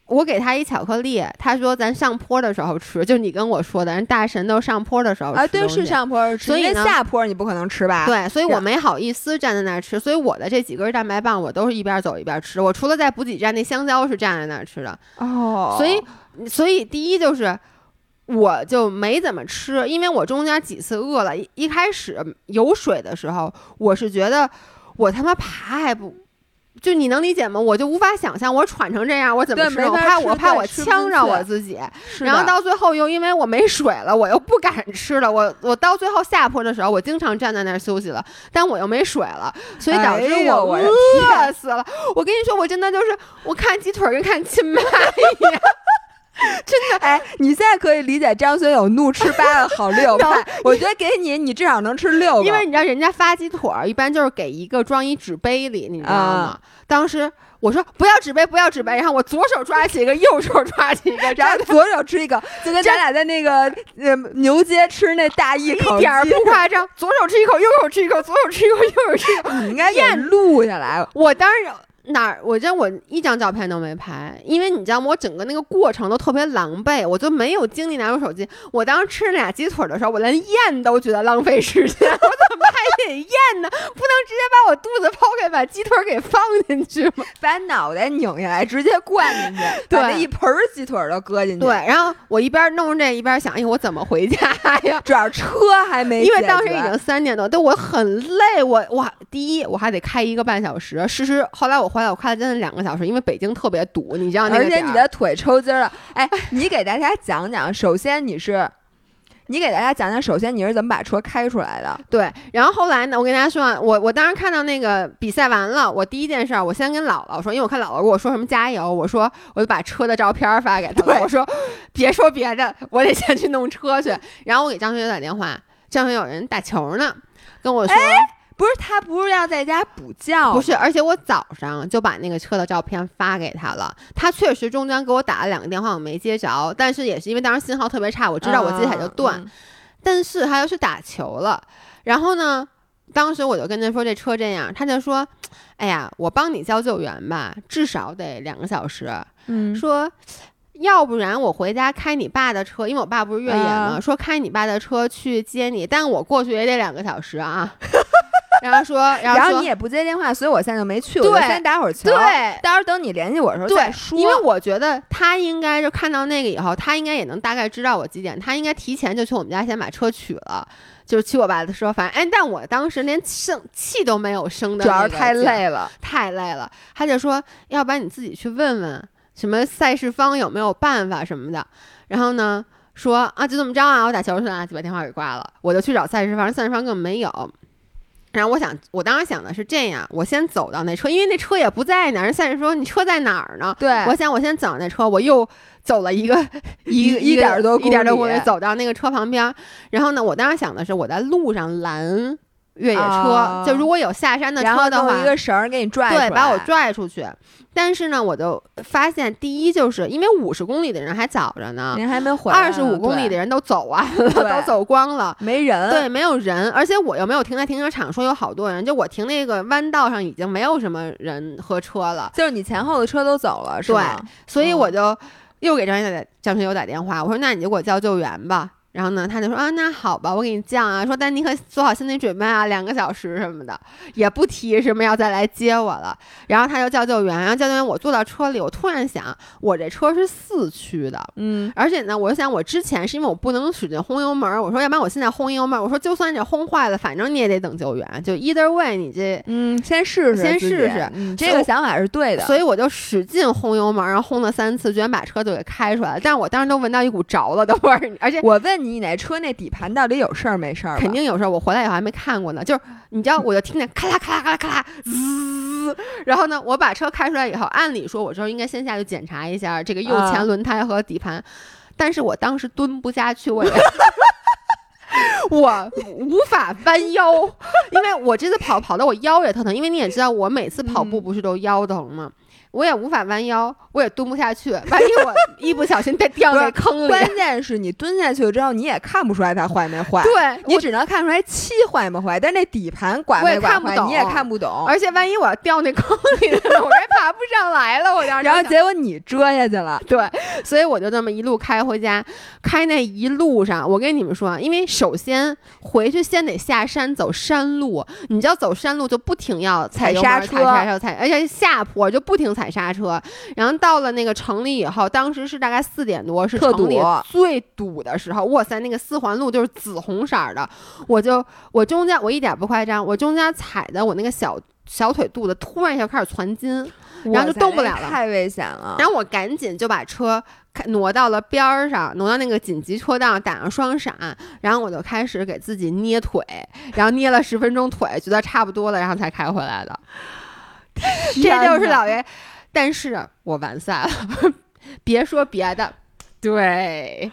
我给他一巧克力，他说咱上坡的时候吃，就你跟我说的，人大神都上坡的时候吃。啊，对，是上坡吃，所以下坡你不可能吃吧？对，所以我没好意思站在那儿吃，所以我的这几根蛋白棒我都是一边走一边吃。我除了在补给站那香蕉是站在那儿吃的哦，所以所以第一就是。我就没怎么吃，因为我中间几次饿了。一开始有水的时候，我是觉得我他妈爬还不，就你能理解吗？我就无法想象我喘成这样，我怎么吃？我怕我怕我呛着我自己。然后到最后又因为我没水了，我又不敢吃了。我我到最后下坡的时候，我经常站在那儿休息了，但我又没水了，所以导致我饿死了。我跟你说，我真的就是我看鸡腿跟看亲妈一样。真的哎，你现在可以理解张学友怒吃八个好六 派。我觉得给你，你至少能吃六个，因为你知道人家发鸡腿儿一般就是给一个装一纸杯里，你知道吗？当时我说不要纸杯，不要纸杯，然后我左手抓起一个，右手抓起一个，然后左手吃一个，就跟咱俩在那个呃牛街吃那大一口，一点不夸张，左手吃一口，右手吃一口，左手吃一口，右手吃一口，你应该给录下来。我当然。哪儿？我这我一张照片都没拍，因为你知道吗？我整个那个过程都特别狼狈，我就没有精力拿出手机。我当时吃那俩鸡腿的时候，我连咽都觉得浪费时间，我怎么还得咽呢？不能直接把我肚子剖开，把鸡腿给放进去吗？把脑袋拧下来，直接灌进去，把那一盆鸡腿都搁进去。对，然后我一边弄这一边想，哎，我怎么回家呀？主要车还没，因为当时已经三点多，但我很累。我我，第一我还得开一个半小时，实施后来我。我开了将近两个小时，因为北京特别堵，你知道那个而且你的腿抽筋了。哎，你给大家讲讲，首先你是，你给大家讲讲，首先你是怎么把车开出来的？对，然后后来呢，我跟大家说，我我当时看到那个比赛完了，我第一件事，我先跟姥姥说，因为我看姥姥跟我说什么加油，我说我就把车的照片发给他，我说别说别的，我得先去弄车去。然后我给张学友打电话，张学友人打球呢，跟我说。不是他不是要在家补觉，不是，而且我早上就把那个车的照片发给他了。他确实中间给我打了两个电话，我没接着，但是也是因为当时信号特别差，我知道我接起来就断。但是他要去打球了，然后呢，当时我就跟他说这车这样，他就说：“哎呀，我帮你叫救援吧，至少得两个小时。”嗯，说要不然我回家开你爸的车，因为我爸不是越野嘛，说开你爸的车去接你，但我过去也得两个小时啊。然后说，然后你也不接电话，所以我现在就没去。我先打会儿球。对，到时候等你联系我的时候再说。因为我觉得他应该就看到那个以后，他应该也能大概知道我几点，他应该提前就去我们家先把车取了，就是去我爸的车。反正哎，但我当时连生气都没有生的，主要是太累了，太累了。他就说，要不然你自己去问问什么赛事方有没有办法什么的。然后呢，说啊，就这么着啊，我打球去了，就把电话给挂了。我就去找赛事方，赛事方根本没有。然后我想，我当时想的是这样，我先走到那车，因为那车也不在那儿。人赛事说你车在哪儿呢？对，我想我先走那车，我又走了一个一一点多一点多公里，走到那个车旁边。然后呢，我当时想的是我在路上拦越野车，就如果有下山的车的话，一个绳儿给你拽，对，把我拽出去。但是呢，我就发现，第一就是因为五十公里的人还早着呢，您还没回，二十五公里的人都走完了，都走光了，没人，对，没有人，而且我又没有停在停车场，说有好多人，就我停那个弯道上已经没有什么人和车了，就是你前后的车都走了，是吧？对，所以我就又给张学友张学友打电话，我说那你就给我叫救援吧。然后呢，他就说啊，那好吧，我给你降啊。说，但你可做好心理准备啊，两个小时什么的，也不提什么要再来接我了。然后他就叫救援，然后叫救援，我坐到车里，我突然想，我这车是四驱的，嗯，而且呢，我就想，我之前是因为我不能使劲轰油门，我说要不然我现在轰油门，我说就算你轰坏了，反正你也得等救援，就 either way，你这嗯，先试试，先试试，这个想法是对的。所以我就使劲轰油门，然后轰了三次，居然把车就给开出来了。但是我当时都闻到一股着了的味儿，而且我问你，你那车那。底盘到底有事儿没事儿？肯定有事儿。我回来以后还没看过呢。就是你知道，我就听见咔啦咔啦咔啦咔啦滋。然后呢，我把车开出来以后，按理说我这应该先下去检查一下这个右前轮胎和底盘，但是我当时蹲不下去，我 我无法弯腰，因为我这次跑跑的我腰也特疼，因为你也知道我每次跑步不是都腰疼吗？我也无法弯腰，我也蹲不下去。万一我 一不小心再掉那坑里，关键是你蹲下去之后，你也看不出来它坏没坏。对你只能看出来漆坏没坏，但那底盘刮没刮坏，你也看不懂。而且万一我要掉那坑里了，我还爬不上来了。我当时，然后结果你折下去了。对，所以我就这么一路开回家。开那一路上，我跟你们说，因为首先回去先得下山走山路，你知道走山路就不停要踩刹车，踩刹车，踩，而且下坡就不停踩。踩刹车，然后到了那个城里以后，当时是大概四点多，是城里最堵的时候。哇塞，那个四环路就是紫红色的，我就我中间我一点不夸张，我中间踩的我那个小小腿肚子突然一下开始攒筋，然后就动不了了，太危险了。然后我赶紧就把车挪到了边儿上，挪到那个紧急车道，打上双闪，然后我就开始给自己捏腿，然后捏了十分钟腿，觉得差不多了，然后才开回来的。这就是老爷。但是我完赛了，别说别的，对，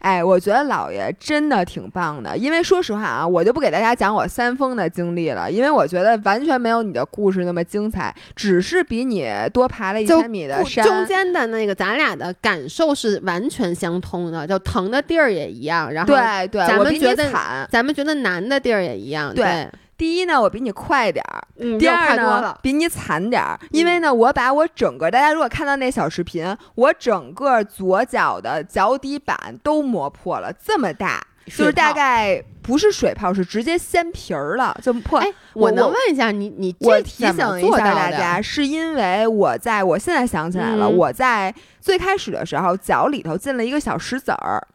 哎，我觉得姥爷真的挺棒的，因为说实话啊，我就不给大家讲我三峰的经历了，因为我觉得完全没有你的故事那么精彩，只是比你多爬了一千米的山，中间的那个咱俩的感受是完全相通的，就疼的地儿也一样，然后对对，咱们觉得惨，咱们觉得难的地儿也一样，对。第一呢，我比你快点儿；第二呢，比你惨点儿。因为呢，我把我整个，大家如果看到那小视频，我整个左脚的脚底板都磨破了，这么大，就是大概不是水泡，是直接掀皮儿了，就破。我能问一下你，你我提醒一下大家，是因为我在我现在想起来了，我在最开始的时候脚里头进了一个小石子儿。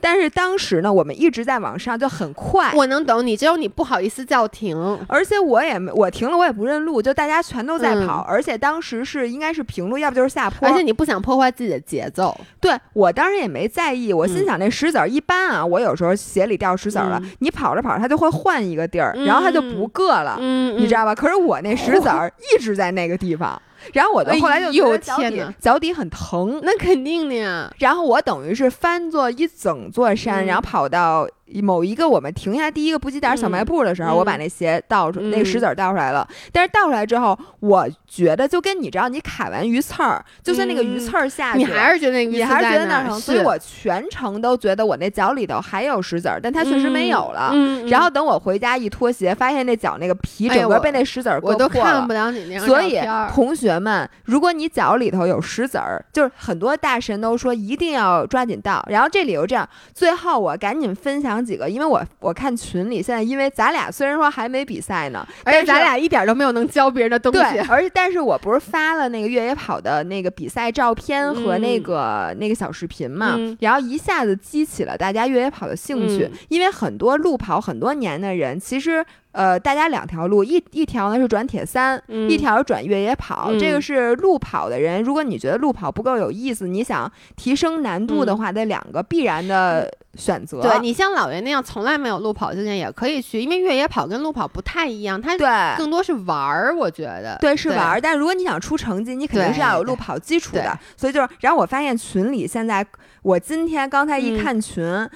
但是当时呢，我们一直在往上，就很快。我能懂你，只有你不好意思叫停，而且我也没，我停了，我也不认路，就大家全都在跑，而且当时是应该是平路，要不就是下坡，而且你不想破坏自己的节奏。对我当时也没在意，我心想那石子儿一般啊，我有时候鞋里掉石子儿了，你跑着跑着它就会换一个地儿，然后它就不硌了，你知道吧？可是我那石子儿一直在那个地方。然后我的后来就觉得脚底脚底很疼，那肯定的呀。然后我等于是翻坐一整座山，然后跑到。某一个我们停下第一个补给点小卖部的时候，我把那鞋倒出，那个石子倒出来了。但是倒出来之后，我觉得就跟你知道，你卡完鱼刺儿，就算那个鱼刺儿下去，你还是觉得那个你还是觉得那疼。所以我全程都觉得我那脚里头还有石子儿，但它确实没有了。然后等我回家一脱鞋，发现那脚那个皮整个被那石子儿割破了。我都看不了你那所以同学们，如果你脚里头有石子儿，就是很多大神都说一定要抓紧倒。然后这里又这样，最后我赶紧分享。几个，因为我我看群里现在，因为咱俩虽然说还没比赛呢，而且咱俩一点都没有能教别人的东西。对，而且但是我不是发了那个越野跑的那个比赛照片和那个那个小视频嘛，然后一下子激起了大家越野跑的兴趣，因为很多路跑很多年的人其实。呃，大家两条路，一一条呢是转铁三，一条转越野跑。这个是路跑的人，如果你觉得路跑不够有意思，你想提升难度的话，那两个必然的选择。对你像老袁那样从来没有路跑经验也可以去，因为越野跑跟路跑不太一样，它对更多是玩儿，我觉得对是玩儿。但如果你想出成绩，你肯定是要有路跑基础的。所以就是，然后我发现群里现在，我今天刚才一看群。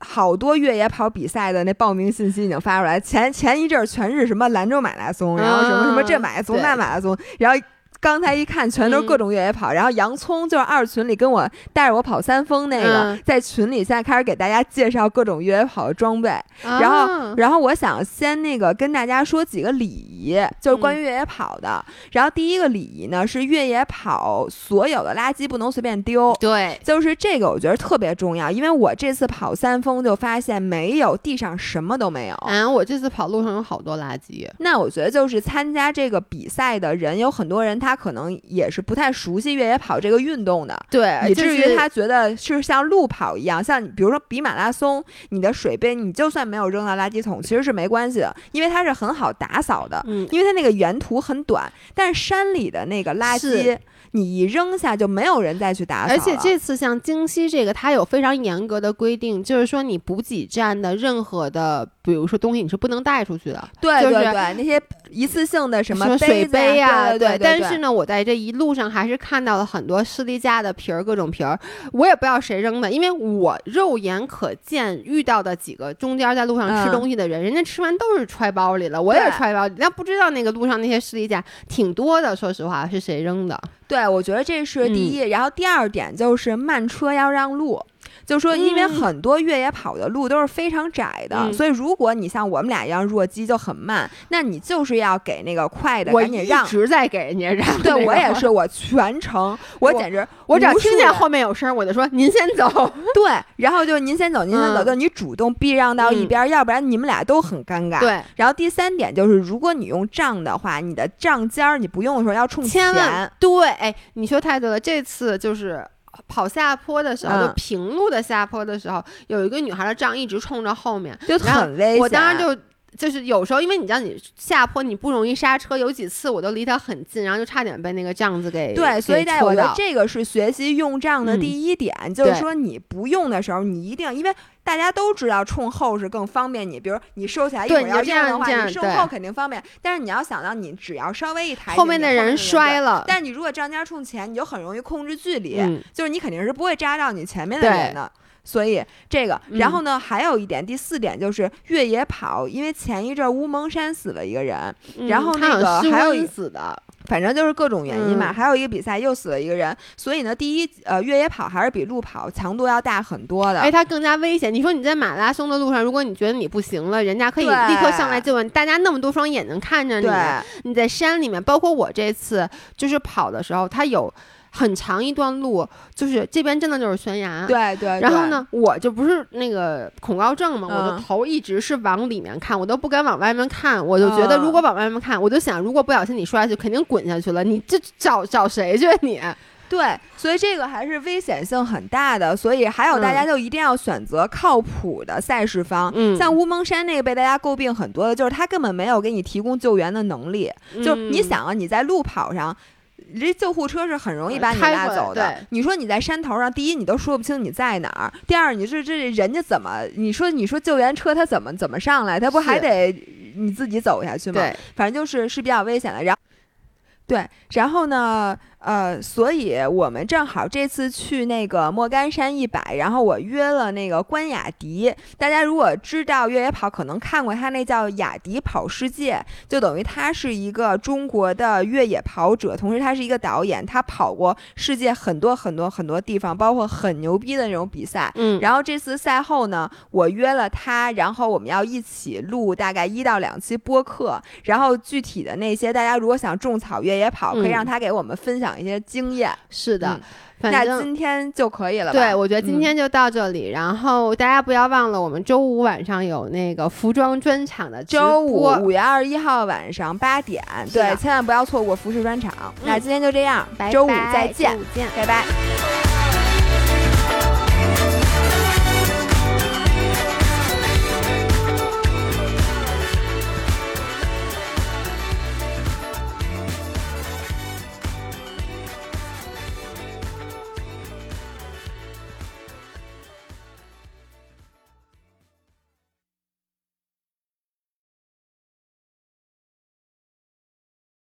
好多越野跑比赛的那报名信息已经发出来，前前一阵儿全是什么兰州马拉松，然后什么什么这马拉松那马拉松，然后。刚才一看，全都是各种越野跑。然后洋葱就是二群里跟我带着我跑三峰那个，在群里现在开始给大家介绍各种越野跑的装备。然后，然后我想先那个跟大家说几个礼仪，就是关于越野跑的。然后第一个礼仪呢是越野跑所有的垃圾不能随便丢。对，就是这个我觉得特别重要，因为我这次跑三峰就发现没有地上什么都没有。啊，我这次跑路上有好多垃圾。那我觉得就是参加这个比赛的人有很多人他。他可能也是不太熟悉越野跑这个运动的，对，以至于他觉得是像路跑一样，像比如说比马拉松，你的水杯你就算没有扔到垃圾桶，其实是没关系的，因为它是很好打扫的，嗯，因为它那个原途很短，但是山里的那个垃圾。你一扔下就没有人再去打扫而且这次像京西这个，它有非常严格的规定，就是说你补给站的任何的，比如说东西你是不能带出去的。对对对，那些一次性的什么水杯呀，对。但是呢，我在这一路上还是看到了很多士力架的皮儿，各种皮儿，我也不知道谁扔的，因为我肉眼可见遇到的几个中间在路上吃东西的人，人家吃完都是揣包里了，我也揣包里。那不知道那个路上那些士力架挺多的，说实话是谁扔的？对，我觉得这是第一，然后第二点就是慢车要让路。就说，因为很多越野跑的路都是非常窄的，所以如果你像我们俩一样弱鸡就很慢，那你就是要给那个快的赶紧让。一直在给人家让。对我也是，我全程 我简直，我只要听见后面有声，我就说您先走。对，然后就您先走，您先走，就你主动避让到一边，要不然你们俩都很尴尬。对。然后第三点就是，如果你用杖的话，你的杖尖儿你不用的时候要冲前。对，哎，你说太对了，这次就是。跑下坡的时候，就平路的下坡的时候，有一个女孩的杖一直冲着后面，就很危险。我当时就就是有时候，因为你知道你下坡你不容易刹车，有几次我都离她很近，然后就差点被那个杖子给对。所以我觉得这个是学习用杖的第一点，就是说你不用的时候，你一定因为。大家都知道冲后是更方便你，比如你收起来一会儿要这样的话，你收后肯定方便。但是你要想到，你只要稍微一抬，后面的人摔了。但你如果杖尖冲前，你就很容易控制距离，就是你肯定是不会扎到你前面的人的。所以这个，然后呢，还有一点，第四点就是越野跑，因为前一阵乌蒙山死了一个人，然后那个还有一死的。反正就是各种原因嘛，还有一个比赛又死了一个人，所以呢，第一，呃，越野跑还是比路跑强度要大很多的，哎，它更加危险。你说你在马拉松的路上，如果你觉得你不行了，人家可以立刻上来救你，大家那么多双眼睛看着你。你在山里面，包括我这次就是跑的时候，它有。很长一段路，就是这边真的就是悬崖。对对。然后呢，我就不是那个恐高症嘛，我的头一直是往里面看，我都不敢往外面看。我就觉得，如果往外面看，我就想，如果不小心你摔下去，肯定滚下去了。你这找找谁去你？对，所以这个还是危险性很大的。所以还有大家就一定要选择靠谱的赛事方。嗯。像乌蒙山那个被大家诟病很多的，就是他根本没有给你提供救援的能力。就你想啊，你在路跑上。这救护车是很容易把你拉走的。你说你在山头上，第一你都说不清你在哪儿，第二你这这人家怎么？你说你说救援车他怎么怎么上来？他不还得你自己走下去吗？对，反正就是是比较危险的。然后，对，然后呢？呃，所以我们正好这次去那个莫干山一百，然后我约了那个关雅迪。大家如果知道越野跑，可能看过他那叫雅迪跑世界，就等于他是一个中国的越野跑者，同时他是一个导演，他跑过世界很多很多很多地方，包括很牛逼的那种比赛。嗯，然后这次赛后呢，我约了他，然后我们要一起录大概一到两期播客，然后具体的那些大家如果想种草越野跑，可以让他给我们分享。讲一些经验是的，那今天就可以了。对，我觉得今天就到这里。然后大家不要忘了，我们周五晚上有那个服装专场的周五五月二十一号晚上八点，对，千万不要错过服饰专场。那今天就这样，周五再见，见，拜拜。